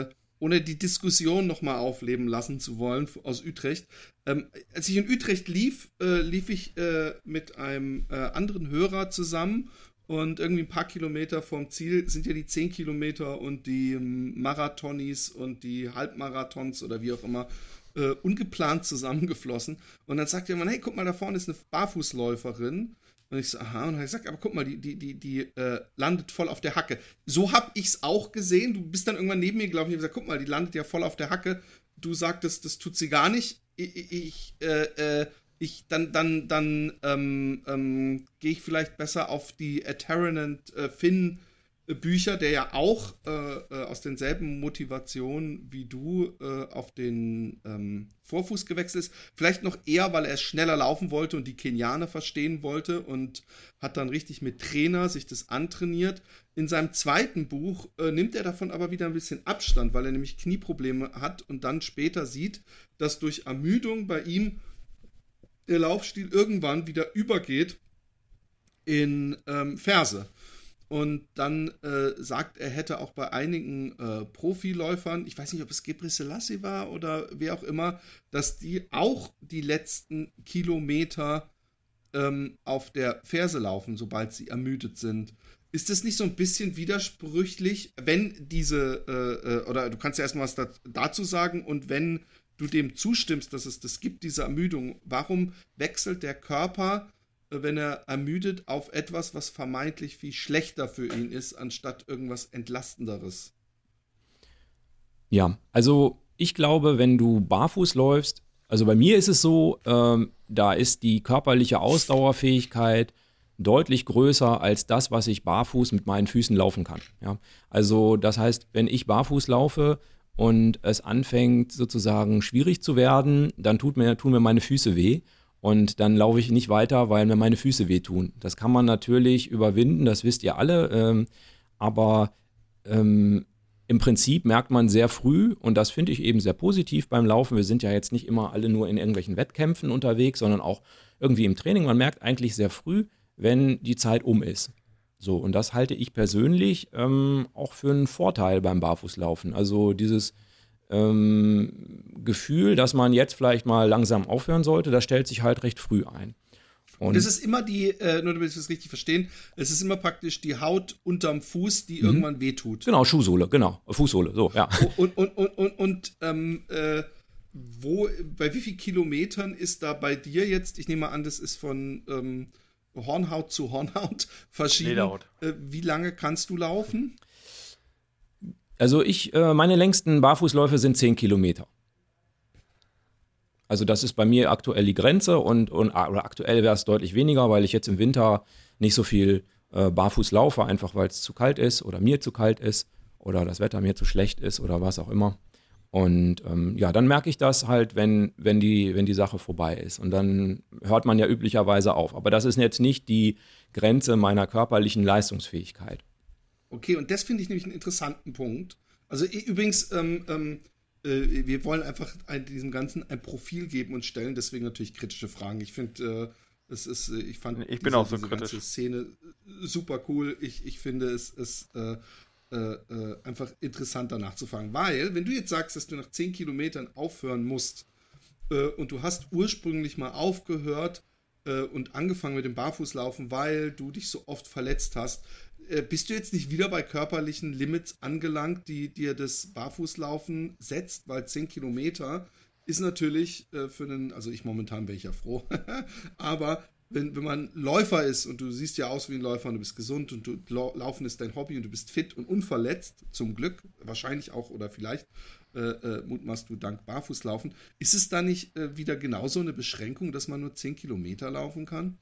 äh, ohne die Diskussion nochmal aufleben lassen zu wollen aus Utrecht. Ähm, als ich in Utrecht lief, äh, lief ich äh, mit einem äh, anderen Hörer zusammen und irgendwie ein paar Kilometer vom Ziel sind ja die 10 Kilometer und die ähm, Marathonis und die Halbmarathons oder wie auch immer äh, ungeplant zusammengeflossen. Und dann sagt jemand, hey, guck mal, da vorne ist eine Barfußläuferin. Und ich so, aha, und dann habe ich gesagt, aber guck mal, die, die, die, die äh, landet voll auf der Hacke. So habe ich es auch gesehen. Du bist dann irgendwann neben mir gelaufen. Ich habe gesagt, guck mal, die landet ja voll auf der Hacke. Du sagtest, das tut sie gar nicht. Ich, ich, äh, äh, ich dann, dann, dann ähm, ähm, gehe ich vielleicht besser auf die Terranant äh, Finn Bücher, der ja auch äh, äh, aus denselben Motivationen wie du äh, auf den ähm, Vorfuß gewechselt ist. Vielleicht noch eher, weil er schneller laufen wollte und die Kenianer verstehen wollte und hat dann richtig mit Trainer sich das antrainiert. In seinem zweiten Buch äh, nimmt er davon aber wieder ein bisschen Abstand, weil er nämlich Knieprobleme hat und dann später sieht, dass durch Ermüdung bei ihm der Laufstil irgendwann wieder übergeht in ähm, Ferse. Und dann äh, sagt er, hätte auch bei einigen äh, Profiläufern, ich weiß nicht, ob es Gebre Selassie war oder wer auch immer, dass die auch die letzten Kilometer ähm, auf der Ferse laufen, sobald sie ermüdet sind. Ist das nicht so ein bisschen widersprüchlich, wenn diese, äh, äh oder du kannst ja erstmal was dazu sagen, und wenn du dem zustimmst, dass es das gibt, diese Ermüdung, warum wechselt der Körper, wenn er ermüdet, auf etwas, was vermeintlich viel schlechter für ihn ist, anstatt irgendwas Entlastenderes? Ja, also ich glaube, wenn du barfuß läufst, also bei mir ist es so, ähm, da ist die körperliche Ausdauerfähigkeit deutlich größer als das, was ich barfuß mit meinen Füßen laufen kann. Ja? Also das heißt, wenn ich barfuß laufe und es anfängt sozusagen schwierig zu werden, dann tut mir, tun mir meine Füße weh und dann laufe ich nicht weiter, weil mir meine Füße wehtun. Das kann man natürlich überwinden, das wisst ihr alle, ähm, aber ähm, im Prinzip merkt man sehr früh, und das finde ich eben sehr positiv beim Laufen, wir sind ja jetzt nicht immer alle nur in irgendwelchen Wettkämpfen unterwegs, sondern auch irgendwie im Training, man merkt eigentlich sehr früh, wenn die Zeit um ist. So, und das halte ich persönlich ähm, auch für einen Vorteil beim Barfußlaufen. Also dieses ähm, Gefühl, dass man jetzt vielleicht mal langsam aufhören sollte, das stellt sich halt recht früh ein. Und es ist immer die, äh, nur damit wir es richtig verstehen, es ist immer praktisch die Haut unterm Fuß, die mhm. irgendwann wehtut. Genau, Schuhsohle, genau, Fußsohle, so, ja. Und, und, und, und, und ähm, äh, wo, bei wie vielen Kilometern ist da bei dir jetzt, ich nehme an, das ist von ähm, Hornhaut zu Hornhaut verschieden. Lederhaut. Äh, wie lange kannst du laufen? Also ich, äh, meine längsten Barfußläufe sind 10 Kilometer. Also das ist bei mir aktuell die Grenze und, und oder aktuell wäre es deutlich weniger, weil ich jetzt im Winter nicht so viel äh, barfuß laufe, einfach weil es zu kalt ist oder mir zu kalt ist oder das Wetter mir zu schlecht ist oder was auch immer. Und ähm, ja, dann merke ich das halt, wenn, wenn, die, wenn die Sache vorbei ist. Und dann hört man ja üblicherweise auf. Aber das ist jetzt nicht die Grenze meiner körperlichen Leistungsfähigkeit. Okay, und das finde ich nämlich einen interessanten Punkt. Also übrigens, ähm, ähm, äh, wir wollen einfach ein, diesem Ganzen ein Profil geben und stellen deswegen natürlich kritische Fragen. Ich finde, äh, es ist, äh, ich fand ich bin auch so kritisch. ganze Szene super cool. Ich, ich finde es ist äh, äh, äh, einfach interessanter nachzufangen. Weil, wenn du jetzt sagst, dass du nach 10 Kilometern aufhören musst äh, und du hast ursprünglich mal aufgehört äh, und angefangen mit dem Barfußlaufen, weil du dich so oft verletzt hast, äh, bist du jetzt nicht wieder bei körperlichen Limits angelangt, die dir das Barfußlaufen setzt? Weil 10 Kilometer ist natürlich äh, für einen, also ich momentan wäre ich ja froh, aber wenn, wenn man Läufer ist und du siehst ja aus wie ein Läufer und du bist gesund und du, Laufen ist dein Hobby und du bist fit und unverletzt, zum Glück, wahrscheinlich auch oder vielleicht äh, äh, mutmachst du dank Barfußlaufen, ist es da nicht äh, wieder genauso eine Beschränkung, dass man nur 10 Kilometer laufen kann?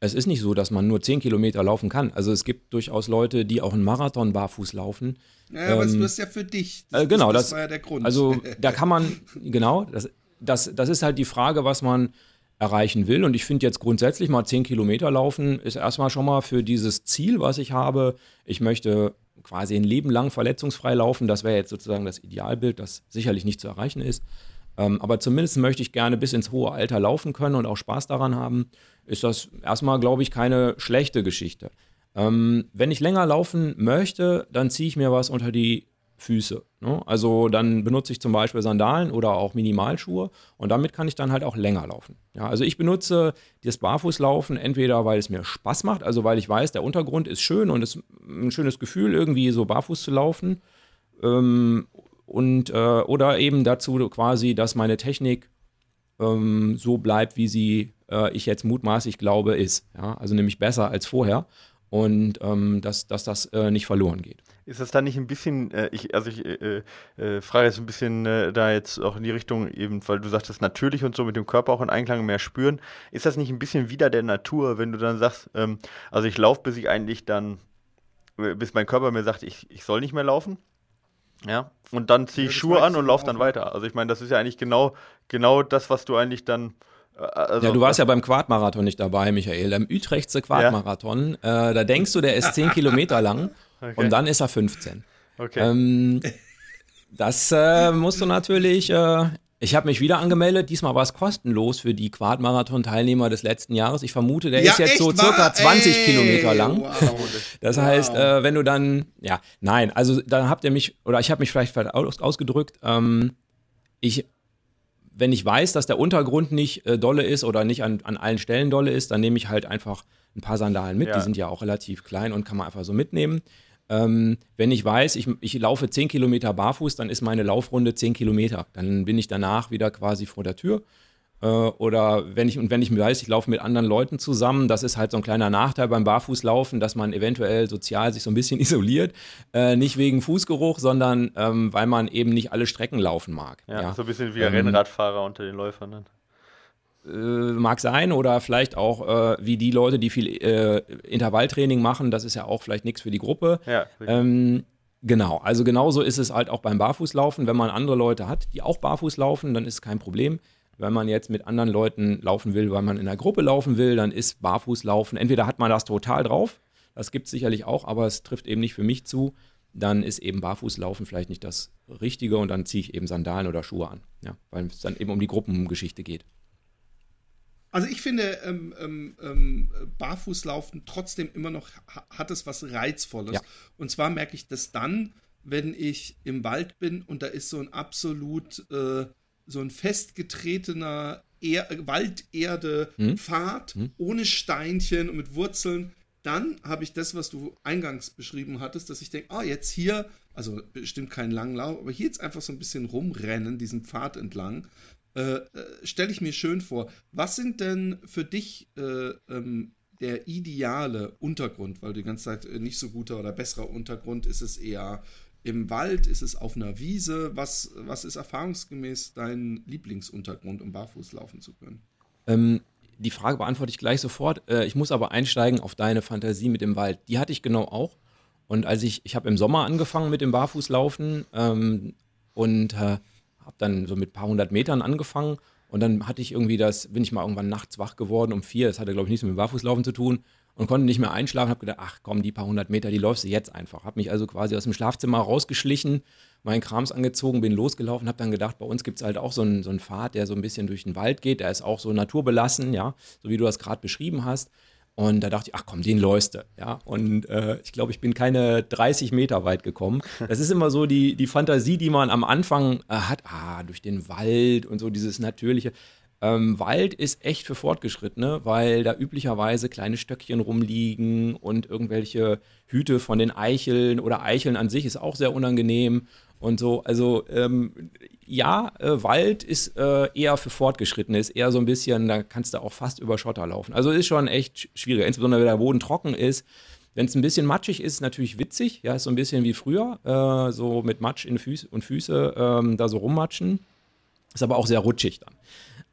Es ist nicht so, dass man nur 10 Kilometer laufen kann. Also es gibt durchaus Leute, die auch einen Marathon barfuß laufen. Ja, aber ähm, das ist ja für dich. Das, äh, genau, das, das, war ja der Grund. Also da kann man, genau, das, das, das ist halt die Frage, was man erreichen will. Und ich finde jetzt grundsätzlich mal 10 Kilometer laufen ist erstmal schon mal für dieses Ziel, was ich habe. Ich möchte quasi ein Leben lang verletzungsfrei laufen. Das wäre jetzt sozusagen das Idealbild, das sicherlich nicht zu erreichen ist. Ähm, aber zumindest möchte ich gerne bis ins hohe Alter laufen können und auch Spaß daran haben. Ist das erstmal, glaube ich, keine schlechte Geschichte. Ähm, wenn ich länger laufen möchte, dann ziehe ich mir was unter die Füße. Ne? Also dann benutze ich zum Beispiel Sandalen oder auch Minimalschuhe und damit kann ich dann halt auch länger laufen. Ja, also ich benutze das Barfußlaufen entweder, weil es mir Spaß macht, also weil ich weiß, der Untergrund ist schön und es ist ein schönes Gefühl, irgendwie so barfuß zu laufen. Ähm, und, äh, oder eben dazu quasi, dass meine Technik ähm, so bleibt, wie sie äh, ich jetzt mutmaßlich glaube ist. Ja? Also nämlich besser als vorher und ähm, dass, dass das äh, nicht verloren geht. Ist das da nicht ein bisschen, äh, ich, also ich äh, äh, frage jetzt ein bisschen äh, da jetzt auch in die Richtung, eben, weil du sagtest, natürlich und so mit dem Körper auch in Einklang mehr spüren. Ist das nicht ein bisschen wieder der Natur, wenn du dann sagst, ähm, also ich laufe, bis ich eigentlich dann, äh, bis mein Körper mir sagt, ich, ich soll nicht mehr laufen? Ja, und dann ziehe ich ja, Schuhe an und laufe dann weiter. Also ich meine, das ist ja eigentlich genau, genau das, was du eigentlich dann also, ja, du warst ja beim Quadmarathon nicht dabei, Michael. Im Utrechtse Quadmarathon, ja. äh, da denkst du, der ist 10 Kilometer lang okay. und dann ist er 15. Okay. Ähm, das äh, musst du natürlich äh, Ich habe mich wieder angemeldet. Diesmal war es kostenlos für die Quadmarathon-Teilnehmer des letzten Jahres. Ich vermute, der ja, ist jetzt echt? so circa war? 20 Ey, Kilometer lang. Wow. Das wow. heißt, äh, wenn du dann, ja, nein, also dann habt ihr mich, oder ich habe mich vielleicht aus, ausgedrückt, ähm, ich, wenn ich weiß, dass der Untergrund nicht äh, dolle ist oder nicht an, an allen Stellen dolle ist, dann nehme ich halt einfach ein paar Sandalen mit. Ja. Die sind ja auch relativ klein und kann man einfach so mitnehmen. Ähm, wenn ich weiß, ich, ich laufe 10 Kilometer barfuß, dann ist meine Laufrunde 10 Kilometer. Dann bin ich danach wieder quasi vor der Tür. Äh, oder wenn ich, und wenn ich weiß, ich laufe mit anderen Leuten zusammen, das ist halt so ein kleiner Nachteil beim Barfußlaufen, dass man eventuell sozial sich so ein bisschen isoliert. Äh, nicht wegen Fußgeruch, sondern ähm, weil man eben nicht alle Strecken laufen mag. Ja, ja. so ein bisschen wie ähm, Rennradfahrer unter den Läufern. Dann. Äh, mag sein oder vielleicht auch äh, wie die Leute, die viel äh, Intervalltraining machen, das ist ja auch vielleicht nichts für die Gruppe. Ja, ähm, genau, also genauso ist es halt auch beim Barfußlaufen. Wenn man andere Leute hat, die auch barfuß laufen, dann ist es kein Problem. Wenn man jetzt mit anderen Leuten laufen will, weil man in einer Gruppe laufen will, dann ist Barfußlaufen, entweder hat man das total drauf, das gibt es sicherlich auch, aber es trifft eben nicht für mich zu. Dann ist eben Barfußlaufen vielleicht nicht das Richtige und dann ziehe ich eben Sandalen oder Schuhe an, ja, weil es dann eben um die Gruppengeschichte geht. Also ich finde, ähm, ähm, ähm, Barfußlaufen trotzdem immer noch hat es was Reizvolles. Ja. Und zwar merke ich das dann, wenn ich im Wald bin und da ist so ein absolut äh, so ein festgetretener er Walderde hm? Pfad hm? ohne Steinchen und mit Wurzeln. Dann habe ich das, was du eingangs beschrieben hattest, dass ich denke, ah, jetzt hier, also bestimmt keinen langen Lauf, aber hier jetzt einfach so ein bisschen rumrennen, diesen Pfad entlang. Äh, äh, stelle ich mir schön vor. Was sind denn für dich äh, ähm, der ideale Untergrund? Weil du die ganze Zeit äh, nicht so guter oder besserer Untergrund ist es eher im Wald, ist es auf einer Wiese? Was, was ist erfahrungsgemäß dein Lieblingsuntergrund, um barfuß laufen zu können? Ähm, die Frage beantworte ich gleich sofort. Äh, ich muss aber einsteigen auf deine Fantasie mit dem Wald. Die hatte ich genau auch. Und als ich, ich habe im Sommer angefangen mit dem Barfußlaufen ähm, und äh, habe dann so mit ein paar hundert Metern angefangen und dann hatte ich irgendwie das, bin ich mal irgendwann nachts wach geworden um vier, das hatte glaube ich nichts mit dem Barfußlaufen zu tun und konnte nicht mehr einschlafen, habe gedacht, ach komm, die paar hundert Meter, die läufst du jetzt einfach. Habe mich also quasi aus dem Schlafzimmer rausgeschlichen, meinen Krams angezogen, bin losgelaufen, habe dann gedacht, bei uns gibt es halt auch so einen, so einen Pfad, der so ein bisschen durch den Wald geht, der ist auch so naturbelassen, ja, so wie du das gerade beschrieben hast. Und da dachte ich, ach komm, den läufst du. Ja? Und äh, ich glaube, ich bin keine 30 Meter weit gekommen. Das ist immer so die, die Fantasie, die man am Anfang äh, hat, ah, durch den Wald und so dieses Natürliche. Ähm, Wald ist echt für Fortgeschrittene, weil da üblicherweise kleine Stöckchen rumliegen und irgendwelche Hüte von den Eicheln oder Eicheln an sich ist auch sehr unangenehm und so. Also ähm, ja, äh, Wald ist äh, eher für Fortgeschrittene, ist eher so ein bisschen, da kannst du auch fast über Schotter laufen. Also ist schon echt schwierig, insbesondere wenn der Boden trocken ist. Wenn es ein bisschen matschig ist, natürlich witzig. Ja, ist so ein bisschen wie früher, äh, so mit Matsch in Füß und Füße ähm, da so rummatschen. Ist aber auch sehr rutschig dann.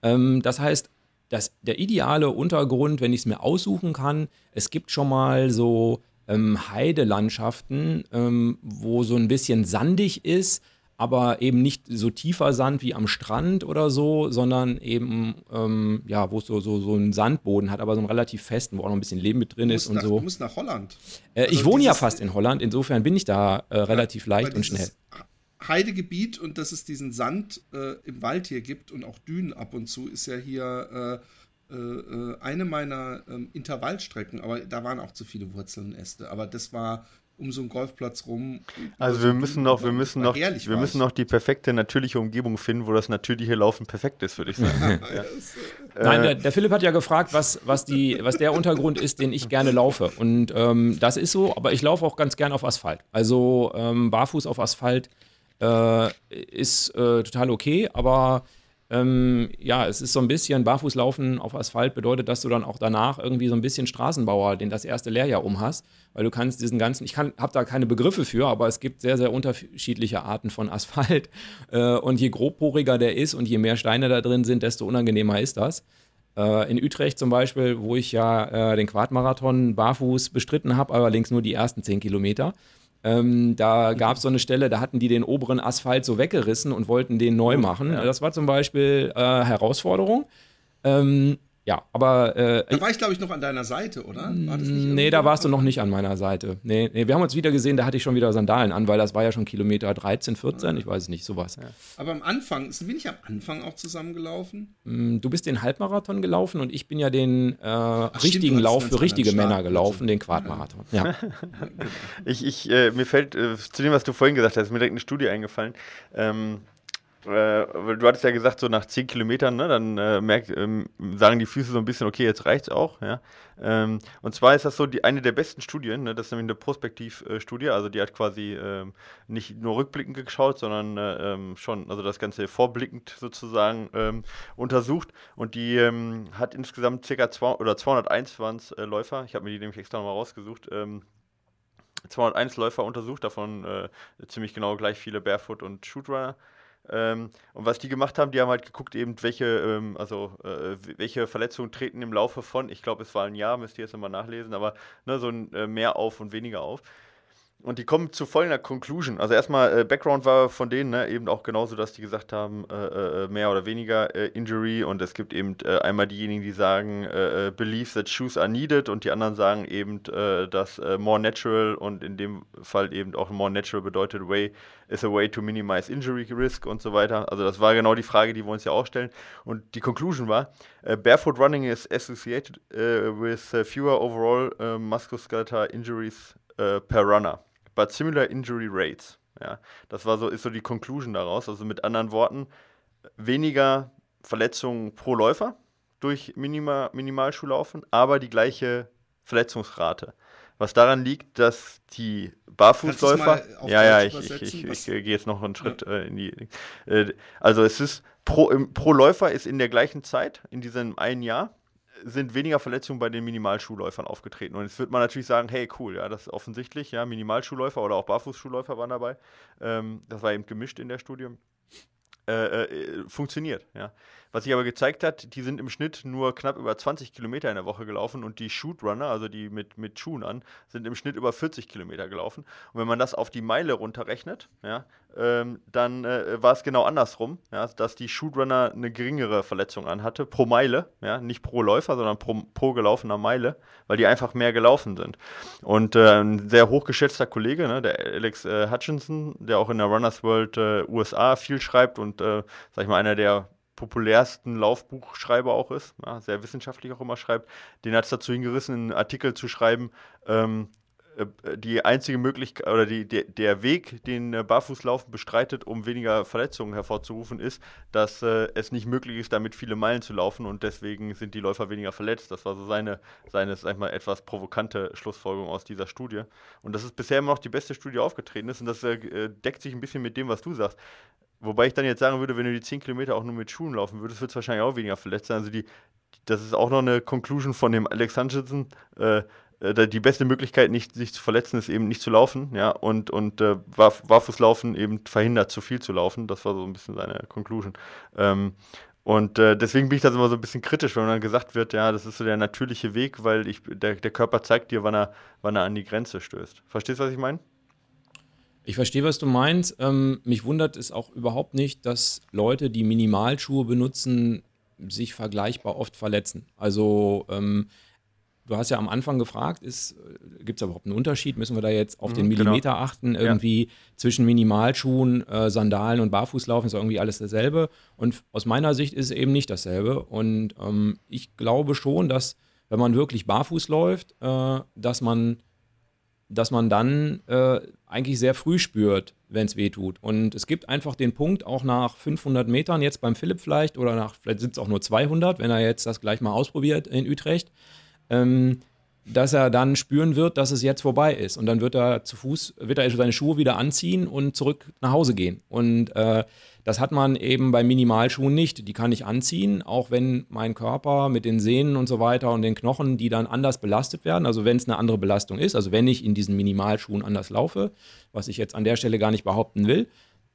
Ähm, das heißt, das, der ideale Untergrund, wenn ich es mir aussuchen kann, es gibt schon mal so ähm, Heidelandschaften, ähm, wo so ein bisschen sandig ist, aber eben nicht so tiefer Sand wie am Strand oder so, sondern eben, ähm, ja, wo es so, so, so einen Sandboden hat, aber so einen relativ festen, wo auch noch ein bisschen Leben mit drin ist und nach, so. Du musst nach Holland. Äh, also ich wohne ja fast in Holland, insofern bin ich da äh, relativ ja, leicht und schnell. Heidegebiet und dass es diesen Sand äh, im Wald hier gibt und auch Dünen ab und zu, ist ja hier äh, äh, eine meiner ähm, Intervallstrecken, aber da waren auch zu viele Wurzeln und Äste. Aber das war um so einen Golfplatz rum. Also wir müssen noch, wir müssen noch, wir müssen noch die perfekte natürliche Umgebung finden, wo das natürliche Laufen perfekt ist, würde ich sagen. ja. Nein, der, der, Philipp hat ja gefragt, was, was, die, was der Untergrund ist, den ich gerne laufe. Und ähm, das ist so, aber ich laufe auch ganz gern auf Asphalt. Also ähm, barfuß auf Asphalt äh, ist äh, total okay, aber ähm, ja, es ist so ein bisschen Barfußlaufen auf Asphalt bedeutet, dass du dann auch danach irgendwie so ein bisschen Straßenbauer, den das erste Lehrjahr um hast, weil du kannst diesen ganzen, ich habe da keine Begriffe für, aber es gibt sehr, sehr unterschiedliche Arten von Asphalt äh, und je grobporiger der ist und je mehr Steine da drin sind, desto unangenehmer ist das. Äh, in Utrecht zum Beispiel, wo ich ja äh, den Quadmarathon barfuß bestritten habe, allerdings nur die ersten 10 Kilometer, ähm, da gab es so eine Stelle, da hatten die den oberen Asphalt so weggerissen und wollten den neu machen. Ja. Das war zum Beispiel äh, Herausforderung. Ähm, ja, aber. Äh, da war ich, glaube ich, noch an deiner Seite, oder? War das nicht nee, da warst du noch nicht an meiner Seite. Nee, nee, wir haben uns wieder gesehen, da hatte ich schon wieder Sandalen an, weil das war ja schon Kilometer 13, 14, ich weiß es nicht, sowas. Ja. Aber am Anfang, sind wir nicht am Anfang auch zusammengelaufen? Mm, du bist den Halbmarathon gelaufen und ich bin ja den äh, Ach, richtigen stimmt, Lauf für richtige Männer gelaufen, den Quartmarathon. Ja. ich, ich, äh, mir fällt äh, zu dem, was du vorhin gesagt hast, mir direkt eine Studie eingefallen. Ähm, äh, du hattest ja gesagt, so nach 10 Kilometern, ne, dann äh, merkt, ähm, sagen die Füße so ein bisschen, okay, jetzt reicht's auch. Ja? Ähm, und zwar ist das so die, eine der besten Studien, ne, das ist nämlich eine Prospektivstudie, also die hat quasi ähm, nicht nur rückblickend geschaut, sondern äh, ähm, schon, also das Ganze vorblickend sozusagen ähm, untersucht. Und die ähm, hat insgesamt ca. zwei, oder 201 waren es äh, Läufer, ich habe mir die nämlich extra nochmal rausgesucht, 201 Läufer untersucht, davon äh, ziemlich genau gleich viele Barefoot und Shootrunner. Ähm, und was die gemacht haben, die haben halt geguckt, eben welche, ähm, also äh, welche Verletzungen treten im Laufe von, ich glaube, es war ein Jahr, müsst ihr jetzt nochmal nachlesen, aber ne, so ein äh, mehr auf und weniger auf. Und die kommen zu folgender Conclusion. Also erstmal, äh, Background war von denen ne, eben auch genauso, dass die gesagt haben, äh, äh, äh mehr oder weniger äh, Injury. Und es gibt eben äh, einmal diejenigen, die sagen, believe that shoes are needed und die anderen sagen eben, dass more natural und in dem Fall eben auch more natural bedeutet way is a way to minimize injury risk und so weiter. Also das war genau die Frage, die wir uns ja auch stellen. Und die Conclusion war, barefoot running is associated with fewer overall musculoskeletal injuries per runner but similar injury rates. Ja, das war so, ist so die Conclusion daraus. Also mit anderen Worten, weniger Verletzungen pro Läufer durch Minima, Minimalschuhlaufen, aber die gleiche Verletzungsrate. Was daran liegt, dass die Barfußläufer. Ja, ja, ich, ich, ich, ich, gehe jetzt noch einen Schritt ja. äh, in die. Äh, also es ist pro, im, pro Läufer ist in der gleichen Zeit, in diesem einen Jahr, sind weniger Verletzungen bei den Minimalschuhläufern aufgetreten. Und jetzt wird man natürlich sagen, hey, cool, ja, das ist offensichtlich, ja, Minimalschuhläufer oder auch Barfußschuhläufer waren dabei. Ähm, das war eben gemischt in der Studie. Äh, äh, funktioniert, ja. Was sich aber gezeigt hat, die sind im Schnitt nur knapp über 20 Kilometer in der Woche gelaufen und die Shootrunner, also die mit, mit Schuhen an, sind im Schnitt über 40 Kilometer gelaufen. Und wenn man das auf die Meile runterrechnet, ja, ähm, dann äh, war es genau andersrum, ja, dass die Shootrunner eine geringere Verletzung anhatte pro Meile, ja, nicht pro Läufer, sondern pro, pro gelaufener Meile, weil die einfach mehr gelaufen sind. Und äh, ein sehr hochgeschätzter Kollege, ne, der Alex äh, Hutchinson, der auch in der Runners World äh, USA viel schreibt und, äh, sag ich mal, einer der populärsten Laufbuchschreiber auch ist, ja, sehr wissenschaftlich auch immer schreibt, den hat es dazu hingerissen, einen Artikel zu schreiben, ähm, äh, die einzige Möglichkeit oder die, der, der Weg, den äh, Barfußlaufen bestreitet, um weniger Verletzungen hervorzurufen, ist, dass äh, es nicht möglich ist, damit viele Meilen zu laufen und deswegen sind die Läufer weniger verletzt. Das war so seine, seine sag ich mal, etwas provokante Schlussfolgerung aus dieser Studie. Und das ist bisher immer noch die beste Studie aufgetreten ist und das äh, deckt sich ein bisschen mit dem, was du sagst. Wobei ich dann jetzt sagen würde, wenn du die 10 Kilometer auch nur mit Schuhen laufen würdest, wird es wahrscheinlich auch weniger verletzt sein. Also die, das ist auch noch eine Conclusion von dem Alex Hutchinson. Äh, äh die beste Möglichkeit, nicht sich zu verletzen, ist eben nicht zu laufen, ja, und, und äh, Barfußlaufen eben verhindert, zu viel zu laufen. Das war so ein bisschen seine Conclusion. Ähm, und äh, deswegen bin ich da immer so ein bisschen kritisch, wenn dann gesagt wird, ja, das ist so der natürliche Weg, weil ich, der, der Körper zeigt dir, wann er, wann er an die Grenze stößt. Verstehst du, was ich meine? Ich verstehe, was du meinst. Ähm, mich wundert es auch überhaupt nicht, dass Leute, die Minimalschuhe benutzen, sich vergleichbar oft verletzen. Also ähm, du hast ja am Anfang gefragt, gibt es überhaupt einen Unterschied? Müssen wir da jetzt auf mhm, den Millimeter genau. achten? Irgendwie ja. zwischen Minimalschuhen, äh, Sandalen und Barfußlaufen ist irgendwie alles dasselbe. Und aus meiner Sicht ist es eben nicht dasselbe. Und ähm, ich glaube schon, dass wenn man wirklich barfuß läuft, äh, dass man dass man dann äh, eigentlich sehr früh spürt, wenn es weh tut. Und es gibt einfach den Punkt, auch nach 500 Metern, jetzt beim Philipp vielleicht, oder nach, vielleicht sind es auch nur 200, wenn er jetzt das gleich mal ausprobiert in Utrecht, ähm, dass er dann spüren wird, dass es jetzt vorbei ist. Und dann wird er zu Fuß, wird er seine Schuhe wieder anziehen und zurück nach Hause gehen. Und äh, das hat man eben bei Minimalschuhen nicht. Die kann ich anziehen, auch wenn mein Körper mit den Sehnen und so weiter und den Knochen, die dann anders belastet werden. Also wenn es eine andere Belastung ist, also wenn ich in diesen Minimalschuhen anders laufe, was ich jetzt an der Stelle gar nicht behaupten will,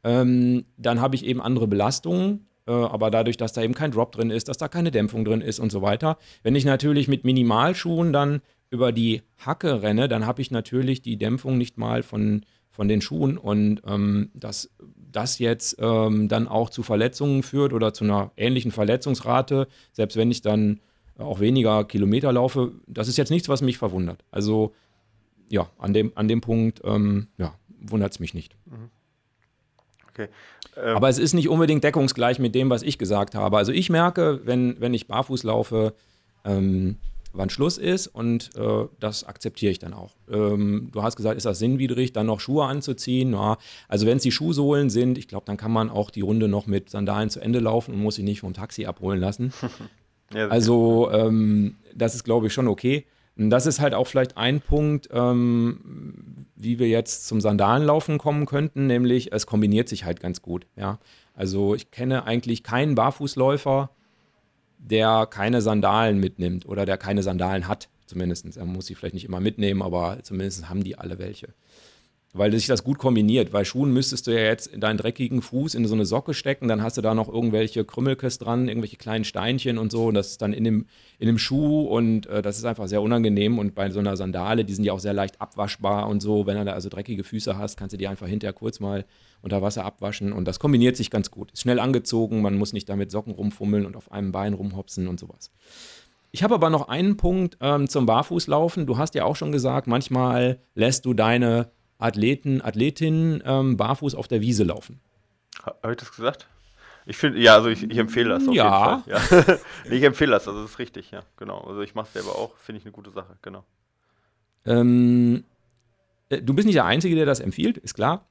ähm, dann habe ich eben andere Belastungen, äh, aber dadurch, dass da eben kein Drop drin ist, dass da keine Dämpfung drin ist und so weiter. Wenn ich natürlich mit Minimalschuhen dann über die Hacke renne, dann habe ich natürlich die Dämpfung nicht mal von, von den Schuhen und ähm, dass das jetzt ähm, dann auch zu Verletzungen führt oder zu einer ähnlichen Verletzungsrate, selbst wenn ich dann auch weniger Kilometer laufe, das ist jetzt nichts, was mich verwundert. Also ja, an dem, an dem Punkt ähm, ja, wundert es mich nicht. Mhm. Okay. Ähm. Aber es ist nicht unbedingt deckungsgleich mit dem, was ich gesagt habe. Also ich merke, wenn, wenn ich barfuß laufe, ähm, wann Schluss ist und äh, das akzeptiere ich dann auch. Ähm, du hast gesagt, ist das sinnwidrig, dann noch Schuhe anzuziehen? Ja, also wenn es die Schuhsohlen sind, ich glaube, dann kann man auch die Runde noch mit Sandalen zu Ende laufen und muss sich nicht vom Taxi abholen lassen. ja, also ähm, das ist, glaube ich, schon okay. Und das ist halt auch vielleicht ein Punkt, ähm, wie wir jetzt zum Sandalenlaufen kommen könnten, nämlich es kombiniert sich halt ganz gut. Ja? Also ich kenne eigentlich keinen Barfußläufer, der keine Sandalen mitnimmt oder der keine Sandalen hat, zumindest. Er muss sie vielleicht nicht immer mitnehmen, aber zumindest haben die alle welche. Weil sich das gut kombiniert. Bei Schuhen müsstest du ja jetzt deinen dreckigen Fuß in so eine Socke stecken, dann hast du da noch irgendwelche Krümmelkes dran, irgendwelche kleinen Steinchen und so. Und das ist dann in dem, in dem Schuh und äh, das ist einfach sehr unangenehm. Und bei so einer Sandale, die sind ja auch sehr leicht abwaschbar und so. Wenn du da also dreckige Füße hast, kannst du die einfach hinterher kurz mal unter Wasser abwaschen und das kombiniert sich ganz gut. Ist schnell angezogen, man muss nicht damit Socken rumfummeln und auf einem Bein rumhopsen und sowas. Ich habe aber noch einen Punkt ähm, zum Barfußlaufen. Du hast ja auch schon gesagt, manchmal lässt du deine Athleten, Athletinnen ähm, barfuß auf der Wiese laufen. Habe ich das gesagt? Ich finde, ja, also ich, ich, empfehle das auf ja. jeden Fall. Ja. ich empfehle das, also das ist richtig, ja, genau. Also ich mache es selber auch, finde ich eine gute Sache, genau. Ähm, äh, du bist nicht der Einzige, der das empfiehlt, ist klar.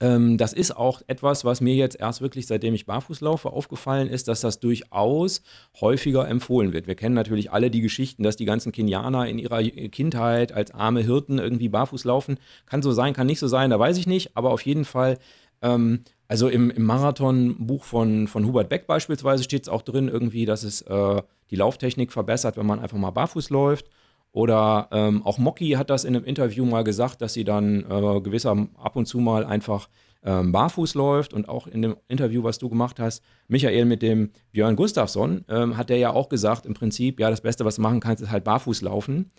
Ähm, das ist auch etwas, was mir jetzt erst wirklich, seitdem ich barfuß laufe, aufgefallen ist, dass das durchaus häufiger empfohlen wird. Wir kennen natürlich alle die Geschichten, dass die ganzen Kenianer in ihrer Kindheit als arme Hirten irgendwie barfuß laufen. Kann so sein, kann nicht so sein, da weiß ich nicht, aber auf jeden Fall ähm, also im, im Marathon-Buch von, von Hubert Beck beispielsweise steht es auch drin, irgendwie, dass es äh, die Lauftechnik verbessert, wenn man einfach mal barfuß läuft. Oder ähm, auch Mocky hat das in einem Interview mal gesagt, dass sie dann äh, gewisser ab und zu mal einfach ähm, barfuß läuft. Und auch in dem Interview, was du gemacht hast, Michael mit dem Björn Gustafsson, ähm, hat der ja auch gesagt, im Prinzip, ja, das Beste, was du machen kannst, ist halt barfuß laufen.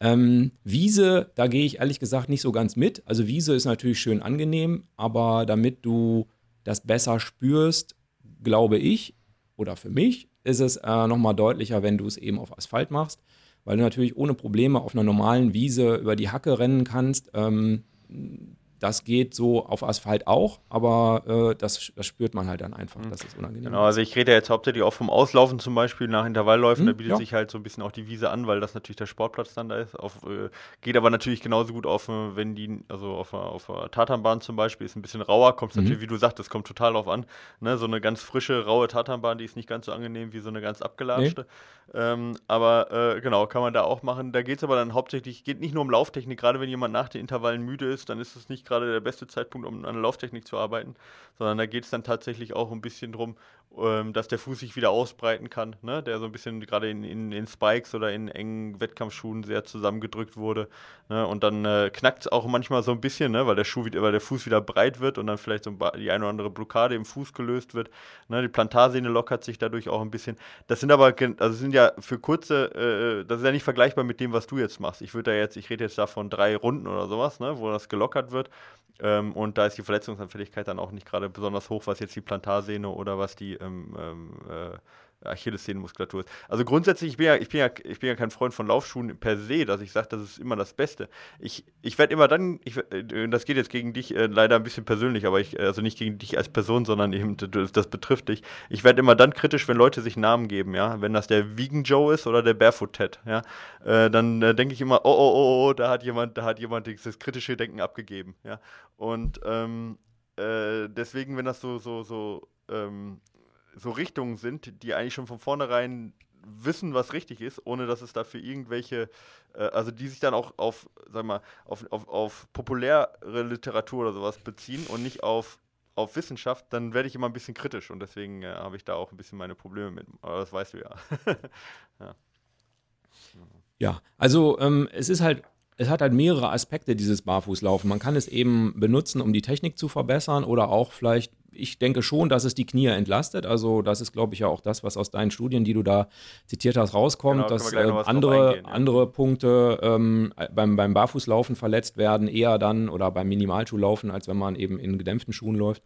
Ähm, Wiese, da gehe ich ehrlich gesagt nicht so ganz mit. Also Wiese ist natürlich schön angenehm, aber damit du das besser spürst, glaube ich, oder für mich, ist es äh, nochmal deutlicher, wenn du es eben auf Asphalt machst weil du natürlich ohne Probleme auf einer normalen Wiese über die Hacke rennen kannst. Ähm, das geht so auf Asphalt auch, aber äh, das, das, spürt man halt dann einfach, mhm. dass es unangenehm Genau, also ich rede jetzt hauptsächlich auch vom Auslaufen zum Beispiel nach Intervallläufen, mhm, da bietet ja. sich halt so ein bisschen auch die Wiese an, weil das natürlich der Sportplatz dann da ist. Auf, äh, geht aber natürlich genauso gut auf, äh, wenn die, also auf, auf einer Tatanbahn zum Beispiel, ist ein bisschen rauer, kommt mhm. natürlich, wie du sagst, das kommt total drauf an. Ne? So eine ganz frische, raue Tatanbahn, die ist nicht ganz so angenehm wie so eine ganz abgelatschte. Nee. Ähm, aber äh, genau, kann man da auch machen. Da geht es aber dann hauptsächlich, geht nicht nur um Lauftechnik, gerade wenn jemand nach den Intervallen müde ist, dann ist es nicht gerade der beste Zeitpunkt, um an der Lauftechnik zu arbeiten, sondern da geht es dann tatsächlich auch ein bisschen drum, ähm, dass der Fuß sich wieder ausbreiten kann, ne? der so ein bisschen gerade in, in, in, Spikes oder in engen Wettkampfschuhen sehr zusammengedrückt wurde. Ne? Und dann äh, knackt es auch manchmal so ein bisschen, ne? weil, der Schuh, weil der Fuß wieder breit wird und dann vielleicht so die eine oder andere Blockade im Fuß gelöst wird. Ne? Die Plantarsehne lockert sich dadurch auch ein bisschen. Das sind aber, also sind ja für kurze, äh, das ist ja nicht vergleichbar mit dem, was du jetzt machst. Ich würde da jetzt, ich rede jetzt da von drei Runden oder sowas, ne? wo das gelockert wird. Ähm, und da ist die Verletzungsanfälligkeit dann auch nicht gerade besonders hoch, was jetzt die Plantarsehne oder was die ähm, äh, Achillessehnenmuskulatur ist. Also grundsätzlich, ich bin, ja, ich, bin ja, ich bin ja kein Freund von Laufschuhen per se, dass ich sage, das ist immer das Beste. Ich, ich werde immer dann, ich, äh, das geht jetzt gegen dich äh, leider ein bisschen persönlich, aber ich, also nicht gegen dich als Person, sondern eben, das betrifft dich. Ich werde immer dann kritisch, wenn Leute sich Namen geben, ja. Wenn das der Vegan Joe ist oder der Barefoot Ted, ja. Äh, dann äh, denke ich immer, oh, oh, oh, oh, da hat jemand, da hat jemand dieses kritische Denken abgegeben, ja. Und ähm, äh, deswegen, wenn das so, so, so, ähm, so Richtungen sind, die eigentlich schon von vornherein wissen, was richtig ist, ohne dass es dafür irgendwelche, äh, also die sich dann auch auf, sag mal, auf, auf, auf populäre Literatur oder sowas beziehen und nicht auf, auf Wissenschaft, dann werde ich immer ein bisschen kritisch und deswegen äh, habe ich da auch ein bisschen meine Probleme mit. Aber das weißt du ja. ja. ja. also ähm, es ist halt es hat halt mehrere Aspekte, dieses Barfußlaufen. Man kann es eben benutzen, um die Technik zu verbessern oder auch vielleicht, ich denke schon, dass es die Knie entlastet. Also das ist, glaube ich, ja auch das, was aus deinen Studien, die du da zitiert hast, rauskommt, genau, dass äh, andere, eingehen, ja. andere Punkte ähm, beim, beim Barfußlaufen verletzt werden, eher dann oder beim Minimalschuhlaufen, als wenn man eben in gedämpften Schuhen läuft.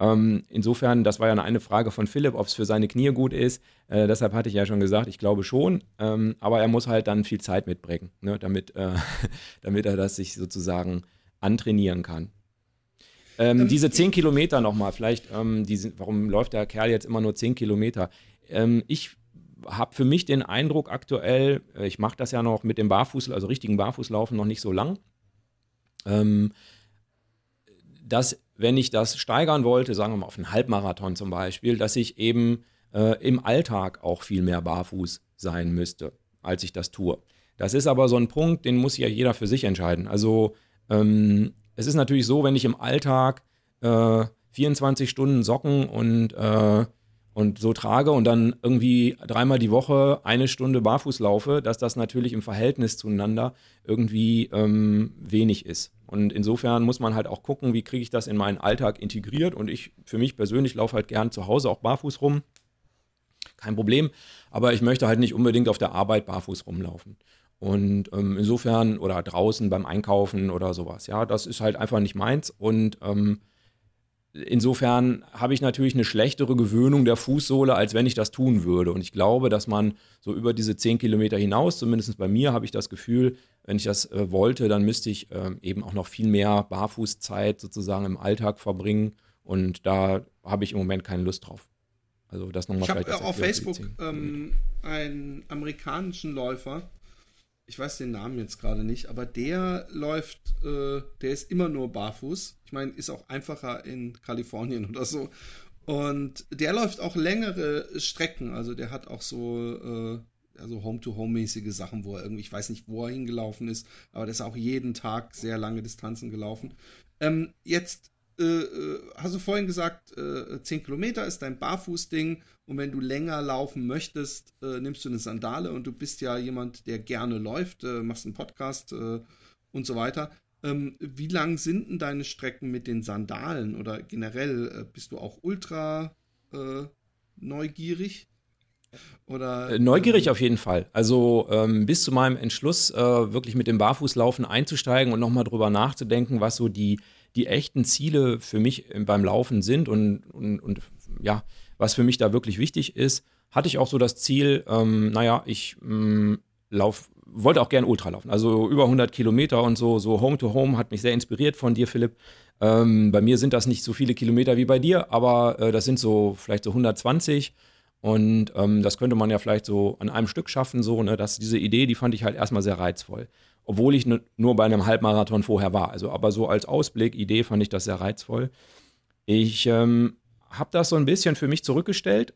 Ähm, insofern, das war ja eine Frage von Philipp, ob es für seine Knie gut ist. Äh, deshalb hatte ich ja schon gesagt, ich glaube schon. Ähm, aber er muss halt dann viel Zeit mitbringen, ne, damit, äh, damit er das sich sozusagen antrainieren kann. Ähm, ähm diese 10 Kilometer nochmal, vielleicht, ähm, die warum läuft der Kerl jetzt immer nur 10 Kilometer? Ähm, ich habe für mich den Eindruck aktuell, äh, ich mache das ja noch mit dem Barfuß, also richtigen Barfußlaufen noch nicht so lang, ähm, dass wenn ich das steigern wollte, sagen wir mal auf einen Halbmarathon zum Beispiel, dass ich eben äh, im Alltag auch viel mehr barfuß sein müsste, als ich das tue. Das ist aber so ein Punkt, den muss ja jeder für sich entscheiden. Also ähm, es ist natürlich so, wenn ich im Alltag äh, 24 Stunden Socken und, äh, und so trage und dann irgendwie dreimal die Woche eine Stunde barfuß laufe, dass das natürlich im Verhältnis zueinander irgendwie ähm, wenig ist. Und insofern muss man halt auch gucken, wie kriege ich das in meinen Alltag integriert. Und ich für mich persönlich laufe halt gern zu Hause auch barfuß rum. Kein Problem. Aber ich möchte halt nicht unbedingt auf der Arbeit barfuß rumlaufen. Und ähm, insofern, oder draußen beim Einkaufen oder sowas. Ja, das ist halt einfach nicht meins. Und ähm, insofern habe ich natürlich eine schlechtere Gewöhnung der Fußsohle, als wenn ich das tun würde. Und ich glaube, dass man so über diese 10 Kilometer hinaus, zumindest bei mir, habe ich das Gefühl, wenn ich das äh, wollte, dann müsste ich äh, eben auch noch viel mehr Barfußzeit sozusagen im Alltag verbringen. Und da habe ich im Moment keine Lust drauf. Also das nochmal Ich habe auf Facebook ähm, einen amerikanischen Läufer, ich weiß den Namen jetzt gerade nicht, aber der läuft, äh, der ist immer nur barfuß. Ich meine, ist auch einfacher in Kalifornien oder so. Und der läuft auch längere Strecken. Also der hat auch so, äh, also Home-to-Home-mäßige Sachen, wo er irgendwie, ich weiß nicht, wo er hingelaufen ist, aber der ist auch jeden Tag sehr lange Distanzen gelaufen. Ähm, jetzt hast du vorhin gesagt, äh, 10 Kilometer ist dein Barfußding und wenn du länger laufen möchtest, äh, nimmst du eine Sandale und du bist ja jemand, der gerne läuft, äh, machst einen Podcast äh, und so weiter. Ähm, wie lang sind denn deine Strecken mit den Sandalen oder generell äh, bist du auch ultra äh, neugierig? Oder, äh, Neugierig ähm, auf jeden Fall. Also ähm, bis zu meinem Entschluss, wirklich mit dem Barfußlaufen einzusteigen und nochmal drüber nachzudenken, was so die, die echten Ziele für mich beim Laufen sind und, und, und ja, was für mich da wirklich wichtig ist, hatte ich auch so das Ziel, ähm, naja, ich ähm, lauf, wollte auch gerne Ultra laufen, also über 100 Kilometer und so, so Home to Home hat mich sehr inspiriert von dir, Philipp. Ähm, bei mir sind das nicht so viele Kilometer wie bei dir, aber äh, das sind so vielleicht so 120 und ähm, das könnte man ja vielleicht so an einem Stück schaffen, so, ne, dass diese Idee, die fand ich halt erstmal sehr reizvoll. Obwohl ich nur bei einem Halbmarathon vorher war. Also, aber so als Ausblick, Idee fand ich das sehr reizvoll. Ich ähm, habe das so ein bisschen für mich zurückgestellt.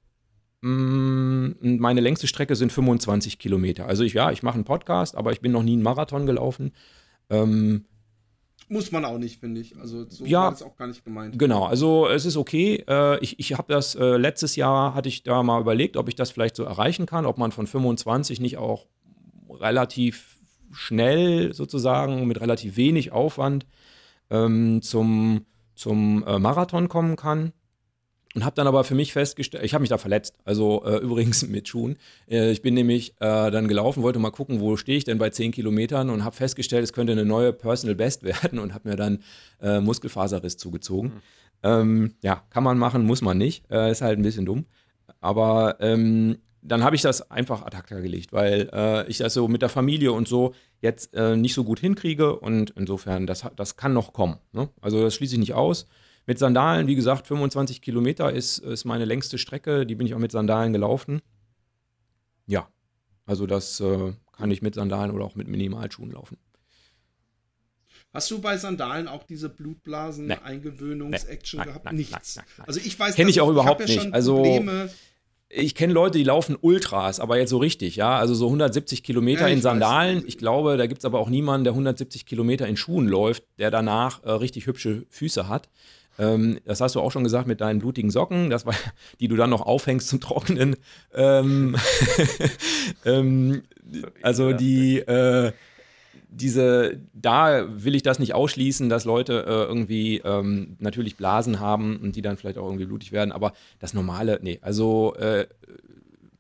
Mm, meine längste Strecke sind 25 Kilometer. Also ich, ja, ich mache einen Podcast, aber ich bin noch nie einen Marathon gelaufen. Ähm, muss man auch nicht, finde ich. Also so ja, war das auch gar nicht gemeint. Genau, also es ist okay. Äh, ich ich habe das äh, letztes Jahr, hatte ich da mal überlegt, ob ich das vielleicht so erreichen kann, ob man von 25 nicht auch relativ schnell sozusagen mit relativ wenig Aufwand ähm, zum, zum äh, Marathon kommen kann. Und habe dann aber für mich festgestellt, ich habe mich da verletzt, also äh, übrigens mit Schuhen. Äh, ich bin nämlich äh, dann gelaufen, wollte mal gucken, wo stehe ich denn bei 10 Kilometern und habe festgestellt, es könnte eine neue Personal Best werden und habe mir dann äh, Muskelfaserriss zugezogen. Mhm. Ähm, ja, kann man machen, muss man nicht. Äh, ist halt ein bisschen dumm. Aber ähm, dann habe ich das einfach ad acta gelegt, weil äh, ich das so mit der Familie und so jetzt nicht so gut hinkriege und insofern, das, das kann noch kommen. Ne? Also das schließe ich nicht aus. Mit Sandalen, wie gesagt, 25 Kilometer ist, ist meine längste Strecke. Die bin ich auch mit Sandalen gelaufen. Ja, also das äh, kann ich mit Sandalen oder auch mit Minimalschuhen laufen. Hast du bei Sandalen auch diese Blutblasen-Eingewöhnungs-Action nee. gehabt? Nein, Nichts. Nein, nein, also ich weiß, kenne ich auch überhaupt ich nicht. also Probleme. Ich kenne Leute, die laufen Ultras, aber jetzt so richtig, ja. Also so 170 Kilometer ja, in Sandalen. Weiß. Ich glaube, da gibt es aber auch niemanden, der 170 Kilometer in Schuhen läuft, der danach äh, richtig hübsche Füße hat. Ähm, das hast du auch schon gesagt mit deinen blutigen Socken, das war, die du dann noch aufhängst zum Trocknen. Ähm, ähm, also die, äh, diese, da will ich das nicht ausschließen, dass Leute äh, irgendwie ähm, natürlich Blasen haben und die dann vielleicht auch irgendwie blutig werden, aber das normale, nee, also äh,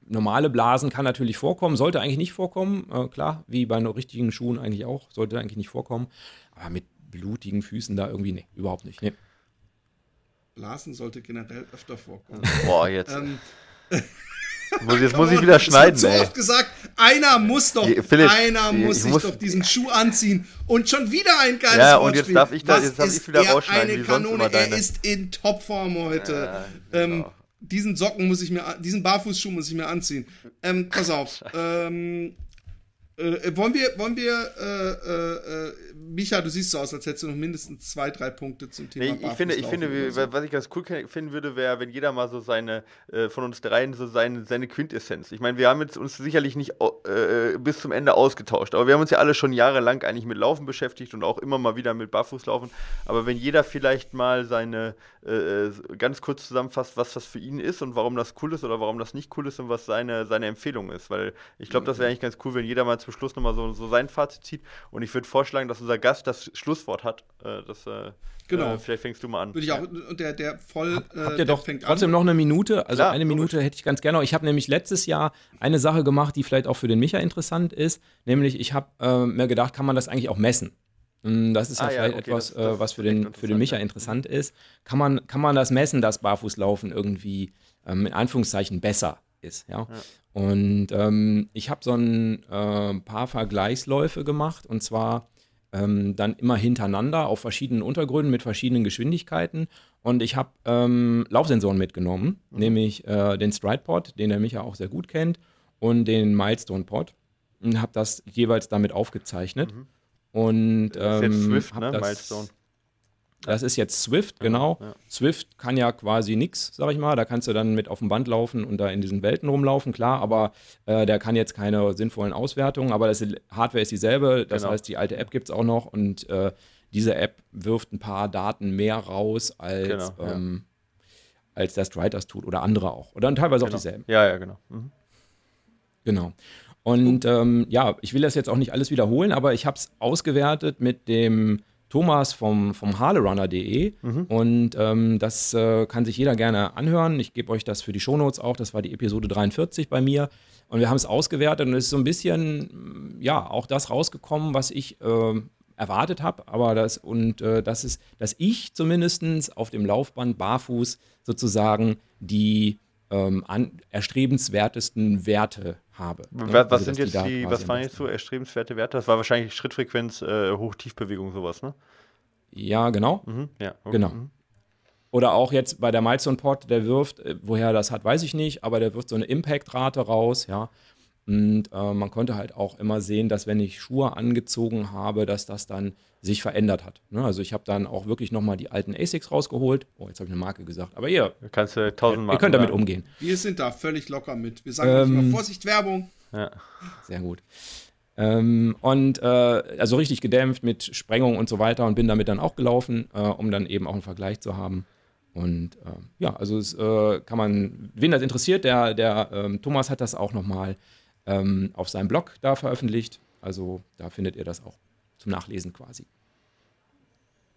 normale Blasen kann natürlich vorkommen, sollte eigentlich nicht vorkommen, äh, klar, wie bei richtigen Schuhen eigentlich auch, sollte eigentlich nicht vorkommen, aber mit blutigen Füßen da irgendwie, nee, überhaupt nicht, nee. Blasen sollte generell öfter vorkommen. Boah, jetzt. Ähm, muss, jetzt muss ich wieder schneiden, so ey. oft gesagt, einer muss doch, Philipp, einer muss sich muss, doch diesen Schuh anziehen und schon wieder ein geiles Ja, und jetzt darf ich da, jetzt darf ich wieder rausschneiden, eine Kanone, er ist in Topform heute. Ja, ähm, genau. diesen Socken muss ich mir, diesen Barfußschuh muss ich mir anziehen. Ähm, pass auf. ähm, äh, wollen wir, wollen wir, äh, äh, Micha, du siehst so aus, als hättest du noch mindestens zwei, drei Punkte zum Thema. Nee, ich finde, ich finde, so. was ich ganz cool finden würde, wäre, wenn jeder mal so seine, äh, von uns dreien so seine, seine Quintessenz. Ich meine, wir haben jetzt uns sicherlich nicht äh, bis zum Ende ausgetauscht, aber wir haben uns ja alle schon jahrelang eigentlich mit Laufen beschäftigt und auch immer mal wieder mit Barfußlaufen. Aber wenn jeder vielleicht mal seine, äh, ganz kurz zusammenfasst, was das für ihn ist und warum das cool ist oder warum das nicht cool ist und was seine, seine Empfehlung ist, weil ich glaube, das wäre eigentlich ganz cool, wenn jeder mal zum Schluss nochmal so, so sein Fazit zieht. Und ich würde vorschlagen, dass unser Gast das Schlusswort hat. Äh, das, äh, genau. Äh, vielleicht fängst du mal an. Würde ich auch, und der, der voll. Hab, habt ihr doch trotzdem an. noch eine Minute? Also Klar, eine Minute hätte ich ganz gerne. Ich habe nämlich letztes Jahr eine Sache gemacht, die vielleicht auch für den Micha interessant ist. Nämlich, ich habe äh, mir gedacht, kann man das eigentlich auch messen? Hm, das ist ja ah, vielleicht ja, okay, etwas, das, das was für den, für den Micha interessant ist. Kann man, kann man das messen, dass Barfußlaufen irgendwie ähm, in Anführungszeichen besser ist? Ja. ja. Und ähm, ich habe so ein äh, paar Vergleichsläufe gemacht und zwar ähm, dann immer hintereinander auf verschiedenen Untergründen mit verschiedenen Geschwindigkeiten. Und ich habe ähm, Laufsensoren mitgenommen, mhm. nämlich äh, den Stride-Pod, den der Micha auch sehr gut kennt, und den Milestone-Pod. Und habe das jeweils damit aufgezeichnet. Mhm. Und ähm, das ist jetzt ähm, Swift, ne? Das, Milestone. Das ist jetzt Swift, genau. Ja, ja. Swift kann ja quasi nichts, sag ich mal. Da kannst du dann mit auf dem Band laufen und da in diesen Welten rumlaufen, klar, aber äh, der kann jetzt keine sinnvollen Auswertungen, aber das Hardware ist dieselbe. Das genau. heißt, die alte App gibt es auch noch und äh, diese App wirft ein paar Daten mehr raus, als, genau, ähm, ja. als Stride das tut oder andere auch. Oder teilweise genau. auch dieselben. Ja, ja, genau. Mhm. Genau. Und ähm, ja, ich will das jetzt auch nicht alles wiederholen, aber ich habe es ausgewertet mit dem Thomas vom, vom harlerunner.de mhm. und ähm, das äh, kann sich jeder gerne anhören. Ich gebe euch das für die Shownotes auch. Das war die Episode 43 bei mir und wir haben es ausgewertet und es ist so ein bisschen, ja, auch das rausgekommen, was ich äh, erwartet habe, aber das und äh, das ist, dass ich zumindest auf dem Laufband barfuß sozusagen die ähm, an, erstrebenswertesten Werte habe. Ne? Was, also, sind jetzt die, was waren jetzt so erstrebenswerte Werte? Das war wahrscheinlich Schrittfrequenz, äh, Hoch-Tiefbewegung, sowas, ne? Ja, genau. Mhm, ja, okay. Genau. Mhm. Oder auch jetzt bei der Milestone Pod, der wirft, äh, woher das hat, weiß ich nicht, aber der wirft so eine Impact-Rate raus, ja. Und äh, man konnte halt auch immer sehen, dass wenn ich Schuhe angezogen habe, dass das dann sich verändert hat. Ne? Also ich habe dann auch wirklich nochmal die alten ASICs rausgeholt. Oh, jetzt habe ich eine Marke gesagt. Aber ihr, kannst du tausend ihr könnt damit umgehen. Wir sind da völlig locker mit. Wir sagen ähm, immer Vorsicht, Werbung. Ja. Sehr gut. Ähm, und äh, also richtig gedämpft mit Sprengung und so weiter und bin damit dann auch gelaufen, äh, um dann eben auch einen Vergleich zu haben. Und äh, ja, also es äh, kann man, wen das interessiert, der, der ähm, Thomas hat das auch nochmal ähm, auf seinem Blog da veröffentlicht. Also da findet ihr das auch zum Nachlesen quasi.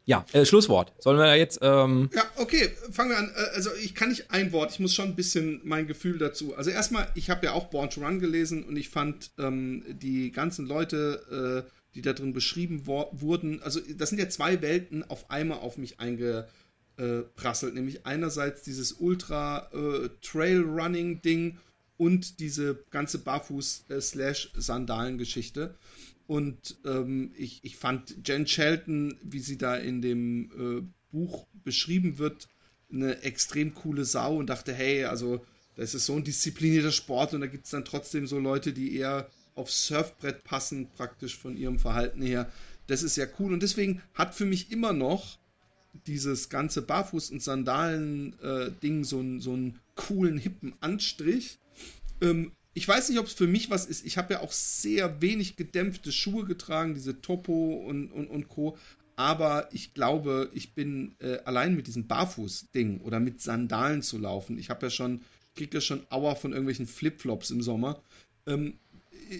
Ja, äh, Schlusswort. Sollen wir da jetzt. Ähm ja, okay, fangen wir an. Äh, also, ich kann nicht ein Wort, ich muss schon ein bisschen mein Gefühl dazu. Also, erstmal, ich habe ja auch Born to Run gelesen und ich fand ähm, die ganzen Leute, äh, die da drin beschrieben wurden, also, das sind ja zwei Welten auf einmal auf mich eingeprasselt. Nämlich einerseits dieses Ultra-Trail-Running-Ding äh, und diese ganze Barfuß-Sandalen-Geschichte. Und ähm, ich, ich fand Jen Shelton, wie sie da in dem äh, Buch beschrieben wird, eine extrem coole Sau und dachte, hey, also das ist so ein disziplinierter Sport und da gibt es dann trotzdem so Leute, die eher aufs Surfbrett passen, praktisch von ihrem Verhalten her. Das ist ja cool und deswegen hat für mich immer noch dieses ganze Barfuß- und Sandalen-Ding äh, so, so einen coolen, hippen Anstrich. Ähm, ich weiß nicht, ob es für mich was ist. Ich habe ja auch sehr wenig gedämpfte Schuhe getragen, diese Topo und, und, und Co. Aber ich glaube, ich bin äh, allein mit diesem Barfuß-Ding oder mit Sandalen zu laufen. Ich habe ja schon, kriege ja schon Auer von irgendwelchen Flipflops im Sommer. Ähm,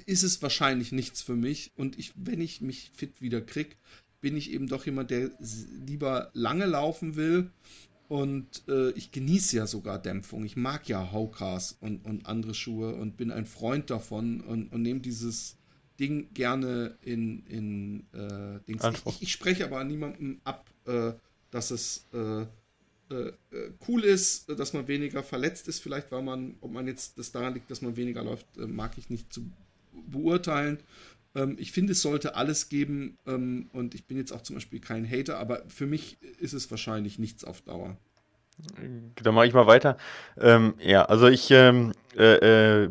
ist es wahrscheinlich nichts für mich. Und ich, wenn ich mich fit wieder kriege, bin ich eben doch jemand, der lieber lange laufen will und äh, ich genieße ja sogar Dämpfung. Ich mag ja Haukas und, und andere Schuhe und bin ein Freund davon und, und nehme dieses Ding gerne in, in äh, Dings. Ich, ich, spreche aber niemandem ab, äh, dass es äh, äh, äh, cool ist, dass man weniger verletzt ist, vielleicht weil man, ob man jetzt das daran liegt, dass man weniger läuft, mag ich nicht zu beurteilen. Ähm, ich finde, es sollte alles geben ähm, und ich bin jetzt auch zum Beispiel kein Hater, aber für mich ist es wahrscheinlich nichts auf Dauer. Dann mache ich mal weiter. Ähm, ja, also ich ähm, äh, äh,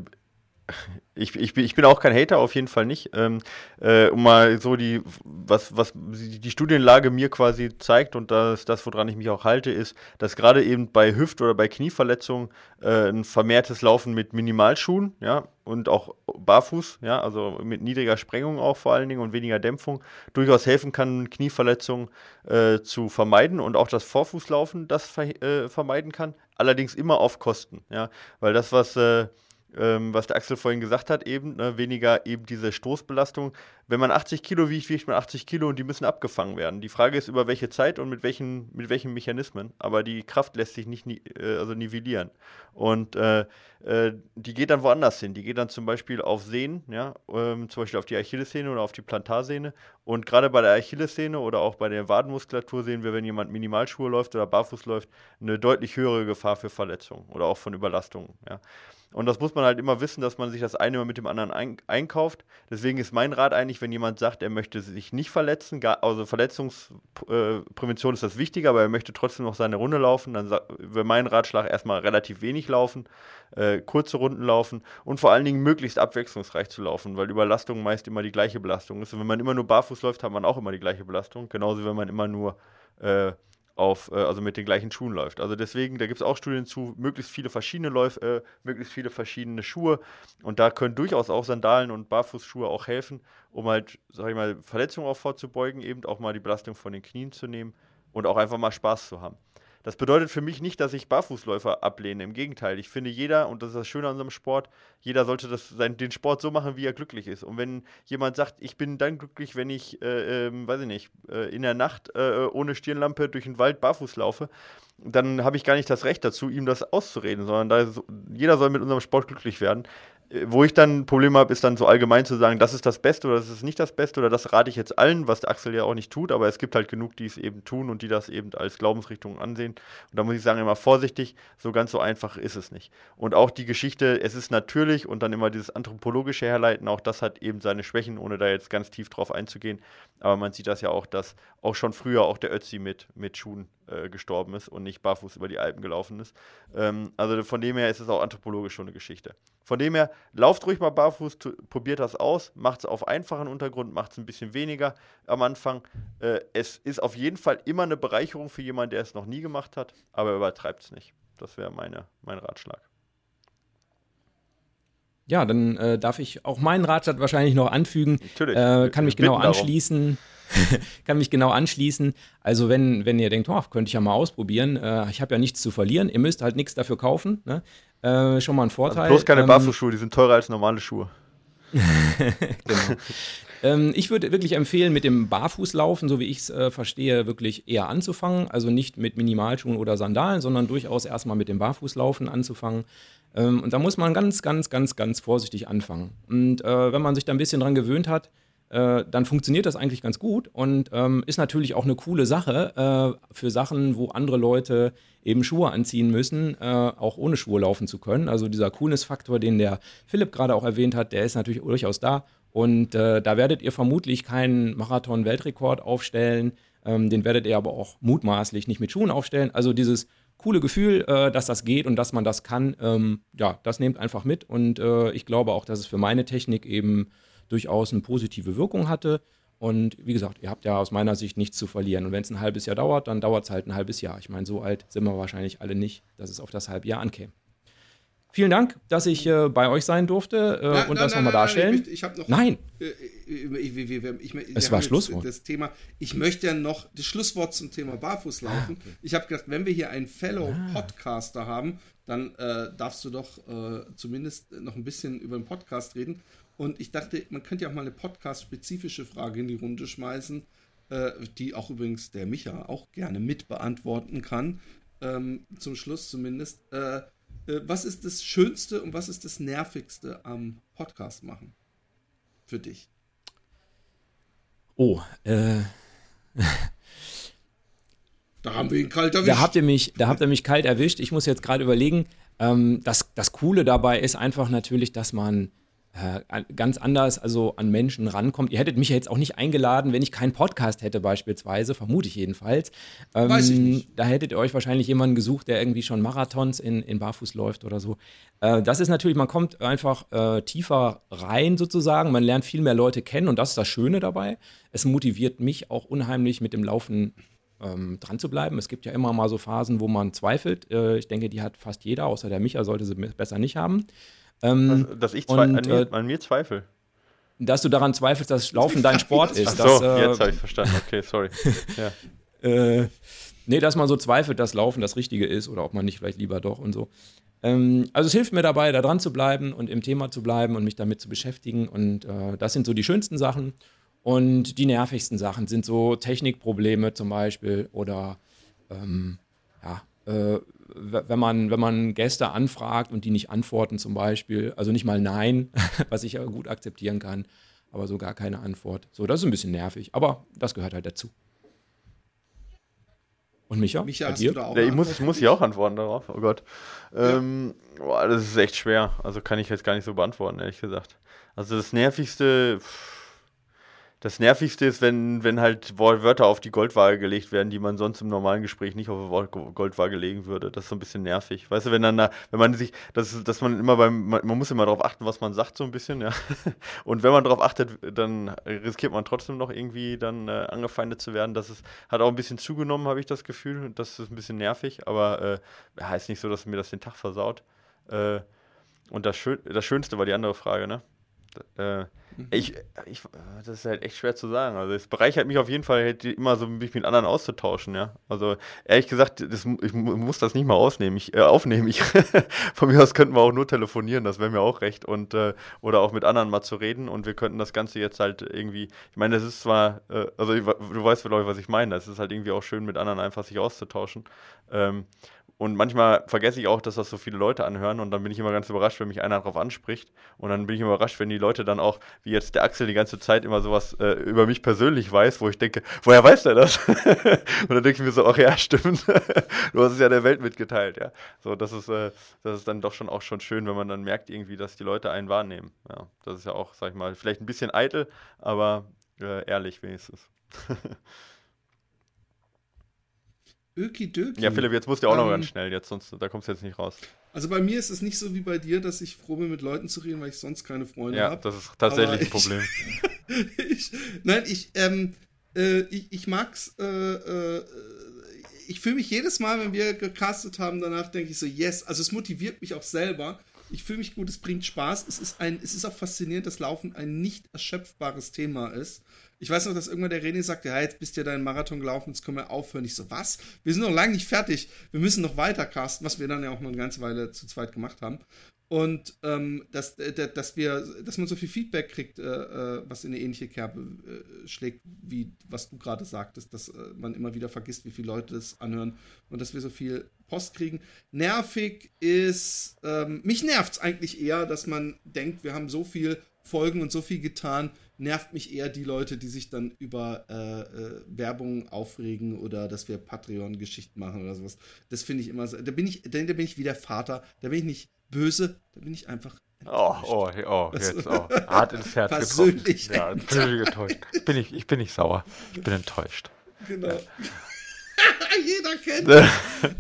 ich, ich, ich bin auch kein Hater, auf jeden Fall nicht. Ähm, äh, um mal so die, was, was die Studienlage mir quasi zeigt und das, das, woran ich mich auch halte, ist, dass gerade eben bei Hüft- oder bei Knieverletzungen äh, ein vermehrtes Laufen mit Minimalschuhen, ja, und auch barfuß, ja, also mit niedriger Sprengung auch vor allen Dingen und weniger Dämpfung, durchaus helfen kann, Knieverletzungen äh, zu vermeiden und auch das Vorfußlaufen das ver äh, vermeiden kann. Allerdings immer auf Kosten, ja, weil das, was äh, ähm, was der Axel vorhin gesagt hat, eben, ne, weniger eben diese Stoßbelastung. Wenn man 80 Kilo wiegt, wiegt man 80 Kilo und die müssen abgefangen werden. Die Frage ist, über welche Zeit und mit welchen, mit welchen Mechanismen. Aber die Kraft lässt sich nicht äh, also nivellieren. Und äh, äh, die geht dann woanders hin. Die geht dann zum Beispiel auf Sehnen, ja, ähm, zum Beispiel auf die Achillessehne oder auf die Plantarsehne. Und gerade bei der Achillessehne oder auch bei der Wadenmuskulatur sehen wir, wenn jemand Minimalschuhe läuft oder barfuß läuft, eine deutlich höhere Gefahr für Verletzungen oder auch von Überlastungen. Ja. Und das muss man halt immer wissen, dass man sich das eine immer mit dem anderen ein einkauft. Deswegen ist mein Rat eigentlich, wenn jemand sagt, er möchte sich nicht verletzen, gar, also Verletzungsprävention ist das wichtige, aber er möchte trotzdem noch seine Runde laufen, dann wäre mein Ratschlag erstmal relativ wenig laufen, äh, kurze Runden laufen und vor allen Dingen möglichst abwechslungsreich zu laufen, weil Überlastung meist immer die gleiche Belastung ist. Und wenn man immer nur barfuß läuft, hat man auch immer die gleiche Belastung. Genauso, wenn man immer nur äh, auf, äh, also mit den gleichen Schuhen läuft. Also deswegen, da gibt es auch Studien zu, möglichst viele verschiedene Läufe, äh, möglichst viele verschiedene Schuhe. Und da können durchaus auch Sandalen und Barfußschuhe auch helfen, um halt, sag ich mal, Verletzungen auch vorzubeugen, eben auch mal die Belastung von den Knien zu nehmen und auch einfach mal Spaß zu haben. Das bedeutet für mich nicht, dass ich Barfußläufer ablehne. Im Gegenteil, ich finde jeder, und das ist das Schöne an unserem Sport, jeder sollte das, sein, den Sport so machen, wie er glücklich ist. Und wenn jemand sagt, ich bin dann glücklich, wenn ich, äh, äh, weiß ich nicht, äh, in der Nacht äh, ohne Stirnlampe durch den Wald barfuß laufe, dann habe ich gar nicht das Recht dazu, ihm das auszureden, sondern da, jeder soll mit unserem Sport glücklich werden. Wo ich dann ein Problem habe, ist dann so allgemein zu sagen, das ist das Beste oder das ist nicht das Beste oder das rate ich jetzt allen, was Axel ja auch nicht tut, aber es gibt halt genug, die es eben tun und die das eben als Glaubensrichtung ansehen. Und da muss ich sagen, immer vorsichtig, so ganz so einfach ist es nicht. Und auch die Geschichte, es ist natürlich und dann immer dieses anthropologische Herleiten, auch das hat eben seine Schwächen, ohne da jetzt ganz tief drauf einzugehen. Aber man sieht das ja auch, dass auch schon früher auch der Ötzi mit, mit Schuhen äh, gestorben ist und nicht barfuß über die Alpen gelaufen ist. Ähm, also von dem her ist es auch anthropologisch schon eine Geschichte. Von dem her, lauft ruhig mal barfuß, probiert das aus, macht es auf einfachen Untergrund, macht es ein bisschen weniger am Anfang. Äh, es ist auf jeden Fall immer eine Bereicherung für jemanden, der es noch nie gemacht hat, aber übertreibt es nicht. Das wäre mein Ratschlag. Ja, dann äh, darf ich auch meinen Ratschlag wahrscheinlich noch anfügen. Natürlich. Äh, kann mich genau anschließen. kann mich genau anschließen. Also wenn, wenn ihr denkt, oh, könnte ich ja mal ausprobieren, äh, ich habe ja nichts zu verlieren, ihr müsst halt nichts dafür kaufen. Ne? Äh, schon mal ein Vorteil. Also bloß keine ähm, Barfußschuhe, die sind teurer als normale Schuhe. genau. ähm, ich würde wirklich empfehlen, mit dem Barfußlaufen, so wie ich es äh, verstehe, wirklich eher anzufangen. Also nicht mit Minimalschuhen oder Sandalen, sondern durchaus erstmal mit dem Barfußlaufen anzufangen. Ähm, und da muss man ganz, ganz, ganz, ganz vorsichtig anfangen. Und äh, wenn man sich da ein bisschen dran gewöhnt hat, äh, dann funktioniert das eigentlich ganz gut und ähm, ist natürlich auch eine coole Sache äh, für Sachen, wo andere Leute eben Schuhe anziehen müssen, äh, auch ohne Schuhe laufen zu können. Also dieser Coolness-Faktor, den der Philipp gerade auch erwähnt hat, der ist natürlich durchaus da. Und äh, da werdet ihr vermutlich keinen Marathon-Weltrekord aufstellen. Ähm, den werdet ihr aber auch mutmaßlich nicht mit Schuhen aufstellen. Also dieses coole Gefühl, äh, dass das geht und dass man das kann. Ähm, ja, das nehmt einfach mit und äh, ich glaube auch, dass es für meine Technik eben durchaus eine positive Wirkung hatte. Und wie gesagt, ihr habt ja aus meiner Sicht nichts zu verlieren. Und wenn es ein halbes Jahr dauert, dann dauert es halt ein halbes Jahr. Ich meine, so alt sind wir wahrscheinlich alle nicht, dass es auf das halbe Jahr ankäme. Vielen Dank, dass ich äh, bei euch sein durfte äh, nein, und nein, das nochmal darstellen. Ich, ich habe noch. Nein. Äh, ich, ich, es war Schlusswort. Das Thema. Ich möchte ja noch das Schlusswort zum Thema Barfußlaufen. Ah, okay. Ich habe gedacht, wenn wir hier einen Fellow-Podcaster ah. haben, dann äh, darfst du doch äh, zumindest noch ein bisschen über den Podcast reden. Und ich dachte, man könnte ja auch mal eine podcast-spezifische Frage in die Runde schmeißen, äh, die auch übrigens der Micha auch gerne mit beantworten kann. Ähm, zum Schluss zumindest. Äh, äh, was ist das Schönste und was ist das Nervigste am Podcast machen? Für dich. Oh, äh. Da haben wir ihn kalt erwischt. Da habt ihr mich, da habt ihr mich kalt erwischt. Ich muss jetzt gerade überlegen. Ähm, das, das Coole dabei ist einfach natürlich, dass man äh, ganz anders also an Menschen rankommt. Ihr hättet mich ja jetzt auch nicht eingeladen, wenn ich keinen Podcast hätte beispielsweise, vermute ich jedenfalls. Ähm, Weiß ich nicht. Da hättet ihr euch wahrscheinlich jemanden gesucht, der irgendwie schon Marathons in, in Barfuß läuft oder so. Äh, das ist natürlich, man kommt einfach äh, tiefer rein sozusagen, man lernt viel mehr Leute kennen und das ist das Schöne dabei. Es motiviert mich auch unheimlich mit dem Laufen ähm, dran zu bleiben. Es gibt ja immer mal so Phasen, wo man zweifelt. Äh, ich denke, die hat fast jeder, außer der Micha sollte sie besser nicht haben. Ähm, dass ich und, an, mir, äh, an, mir, zweifle. Dass du daran zweifelst, dass Laufen dein Sport ist. Ach so, dass, äh, jetzt habe ich verstanden. Okay, sorry. ja. äh, nee, dass man so zweifelt, dass Laufen das Richtige ist oder ob man nicht vielleicht lieber doch und so. Ähm, also es hilft mir dabei, da dran zu bleiben und im Thema zu bleiben und mich damit zu beschäftigen. Und äh, das sind so die schönsten Sachen. Und die nervigsten Sachen sind so Technikprobleme zum Beispiel oder ähm, ja, äh, wenn man, wenn man Gäste anfragt und die nicht antworten zum Beispiel, also nicht mal Nein, was ich ja gut akzeptieren kann, aber so gar keine Antwort. So, das ist ein bisschen nervig, aber das gehört halt dazu. Und Micha? Micha, hast du da auch ja, ich muss, ich muss hier auch antworten darauf, oh Gott. Ähm, boah, das ist echt schwer, also kann ich jetzt gar nicht so beantworten, ehrlich gesagt. Also das Nervigste... Pff, das Nervigste ist, wenn, wenn halt Wörter auf die Goldwaage gelegt werden, die man sonst im normalen Gespräch nicht auf die Goldwaage legen würde. Das ist so ein bisschen nervig. Weißt du, wenn dann, wenn man sich, das, man immer beim, man, man muss immer darauf achten, was man sagt, so ein bisschen, ja. Und wenn man darauf achtet, dann riskiert man trotzdem noch irgendwie dann äh, angefeindet zu werden. Das ist, hat auch ein bisschen zugenommen, habe ich das Gefühl. Das ist ein bisschen nervig, aber äh, heißt nicht so, dass mir das den Tag versaut. Äh, und das, Schön, das Schönste war die andere Frage, ne? Äh, ich, ich, das ist halt echt schwer zu sagen. Also es bereichert mich auf jeden Fall halt immer so, mich mit anderen auszutauschen, ja. Also ehrlich gesagt, das, ich muss das nicht mal ausnehmen, ich, äh, aufnehmen. Ich, von mir aus könnten wir auch nur telefonieren, das wäre mir auch recht. Und, äh, oder auch mit anderen mal zu reden und wir könnten das Ganze jetzt halt irgendwie, ich meine, das ist zwar, äh, also ich, du weißt vielleicht, was ich meine, das ist halt irgendwie auch schön, mit anderen einfach sich auszutauschen. Ähm, und manchmal vergesse ich auch, dass das so viele Leute anhören und dann bin ich immer ganz überrascht, wenn mich einer darauf anspricht. Und dann bin ich überrascht, wenn die Leute dann auch, wie jetzt der Axel die ganze Zeit immer sowas äh, über mich persönlich weiß, wo ich denke, woher weiß der das? und dann denke ich mir so, ach ja, stimmt. du hast es ja der Welt mitgeteilt, ja. So, das ist, äh, das ist dann doch schon auch schon schön, wenn man dann merkt irgendwie, dass die Leute einen wahrnehmen. Ja, das ist ja auch, sag ich mal, vielleicht ein bisschen eitel, aber äh, ehrlich wenigstens. Ökidoki. Ja, Philipp, jetzt musst du auch ähm, noch ganz schnell, jetzt, sonst da kommst du jetzt nicht raus. Also bei mir ist es nicht so wie bei dir, dass ich froh bin, mit Leuten zu reden, weil ich sonst keine Freunde habe. Ja, das ist tatsächlich ein Problem. ich, nein, ich, ähm, äh, ich, ich mag's, äh, äh, ich fühle mich jedes Mal, wenn wir gecastet haben, danach denke ich so, yes, also es motiviert mich auch selber. Ich fühle mich gut, es bringt Spaß. Es ist, ein, es ist auch faszinierend, dass Laufen ein nicht erschöpfbares Thema ist. Ich weiß noch, dass irgendwann der René sagte, ja, jetzt bist du ja deinen Marathon gelaufen, jetzt können wir aufhören. Ich so, was? Wir sind noch lange nicht fertig. Wir müssen noch weiter casten, was wir dann ja auch noch eine ganze Weile zu zweit gemacht haben. Und ähm, dass, äh, dass wir, dass man so viel Feedback kriegt, äh, äh, was in eine ähnliche Kerbe äh, schlägt, wie was du gerade sagtest, dass äh, man immer wieder vergisst, wie viele Leute das anhören und dass wir so viel Post kriegen. Nervig ist, ähm, mich nervt es eigentlich eher, dass man denkt, wir haben so viel Folgen und so viel getan, nervt mich eher die Leute, die sich dann über äh, äh, Werbung aufregen oder dass wir Patreon-Geschichten machen oder sowas. Das finde ich immer so. Da bin ich, da, bin ich wie der Vater. Da bin ich nicht böse, da bin ich einfach. Oh, oh, oh, jetzt, oh. Hart ins Herz Persönlich getroffen. Ja, persönlich getäuscht. Bin ich, ich bin nicht sauer. Ich bin enttäuscht. Genau. Ja. Jeder kennt.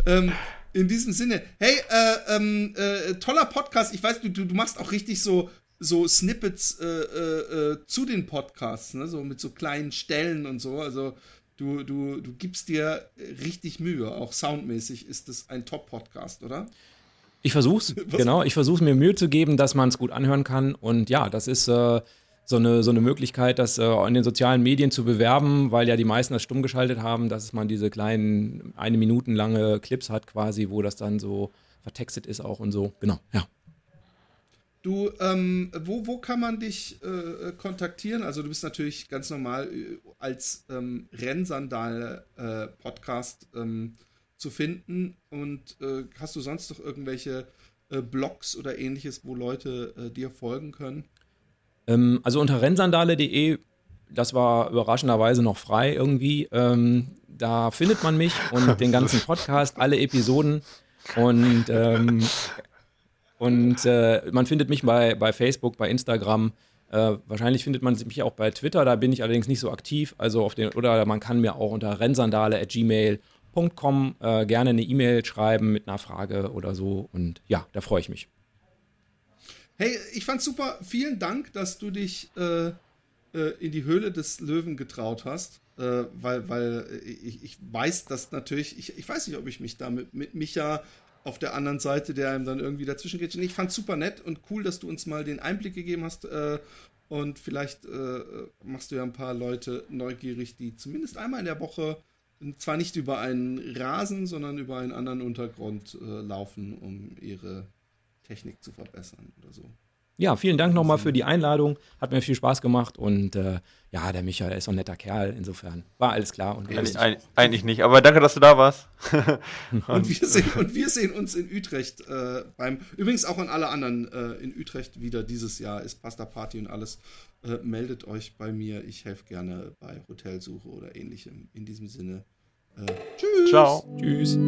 ähm, in diesem Sinne, hey, äh, ähm, äh, toller Podcast. Ich weiß, du, du, du machst auch richtig so so Snippets äh, äh, äh, zu den Podcasts, ne? so mit so kleinen Stellen und so. Also du, du, du gibst dir richtig Mühe. Auch soundmäßig ist es ein Top-Podcast, oder? Ich versuch's, genau. Ich versuche mir Mühe zu geben, dass man es gut anhören kann. Und ja, das ist äh, so, eine, so eine Möglichkeit, das äh, in den sozialen Medien zu bewerben, weil ja die meisten das stumm geschaltet haben, dass man diese kleinen, eine Minuten lange Clips hat quasi, wo das dann so vertextet ist auch und so. Genau, ja. Du, ähm, wo, wo kann man dich äh, kontaktieren? Also du bist natürlich ganz normal äh, als ähm, Rennsandale-Podcast äh, ähm, zu finden. Und äh, hast du sonst noch irgendwelche äh, Blogs oder ähnliches, wo Leute äh, dir folgen können? Ähm, also unter rennsandale.de das war überraschenderweise noch frei irgendwie. Ähm, da findet man mich und den ganzen Podcast, alle Episoden. Und, ähm, und äh, man findet mich bei, bei Facebook, bei Instagram. Äh, wahrscheinlich findet man mich auch bei Twitter, da bin ich allerdings nicht so aktiv. Also auf den, oder man kann mir auch unter rennsandale.gmail.com äh, gerne eine E-Mail schreiben mit einer Frage oder so. Und ja, da freue ich mich. Hey, ich fand's super. Vielen Dank, dass du dich äh, äh, in die Höhle des Löwen getraut hast. Äh, weil, weil ich, ich weiß, dass natürlich, ich, ich weiß nicht, ob ich mich da mit, mit Micha auf der anderen Seite, der einem dann irgendwie dazwischen geht. Ich fand super nett und cool, dass du uns mal den Einblick gegeben hast. Äh, und vielleicht äh, machst du ja ein paar Leute neugierig, die zumindest einmal in der Woche zwar nicht über einen Rasen, sondern über einen anderen Untergrund äh, laufen, um ihre Technik zu verbessern oder so. Ja, vielen Dank nochmal für die Einladung. Hat mir viel Spaß gemacht und äh, ja, der Michael ist so ein netter Kerl. Insofern war alles klar. Und eigentlich, eigentlich nicht, aber danke, dass du da warst. und, wir sehen, und wir sehen uns in Utrecht äh, beim, übrigens auch an alle anderen äh, in Utrecht wieder dieses Jahr ist Pasta Party und alles. Äh, meldet euch bei mir. Ich helfe gerne bei Hotelsuche oder ähnlichem. In diesem Sinne. Äh, tschüss. Ciao. Tschüss.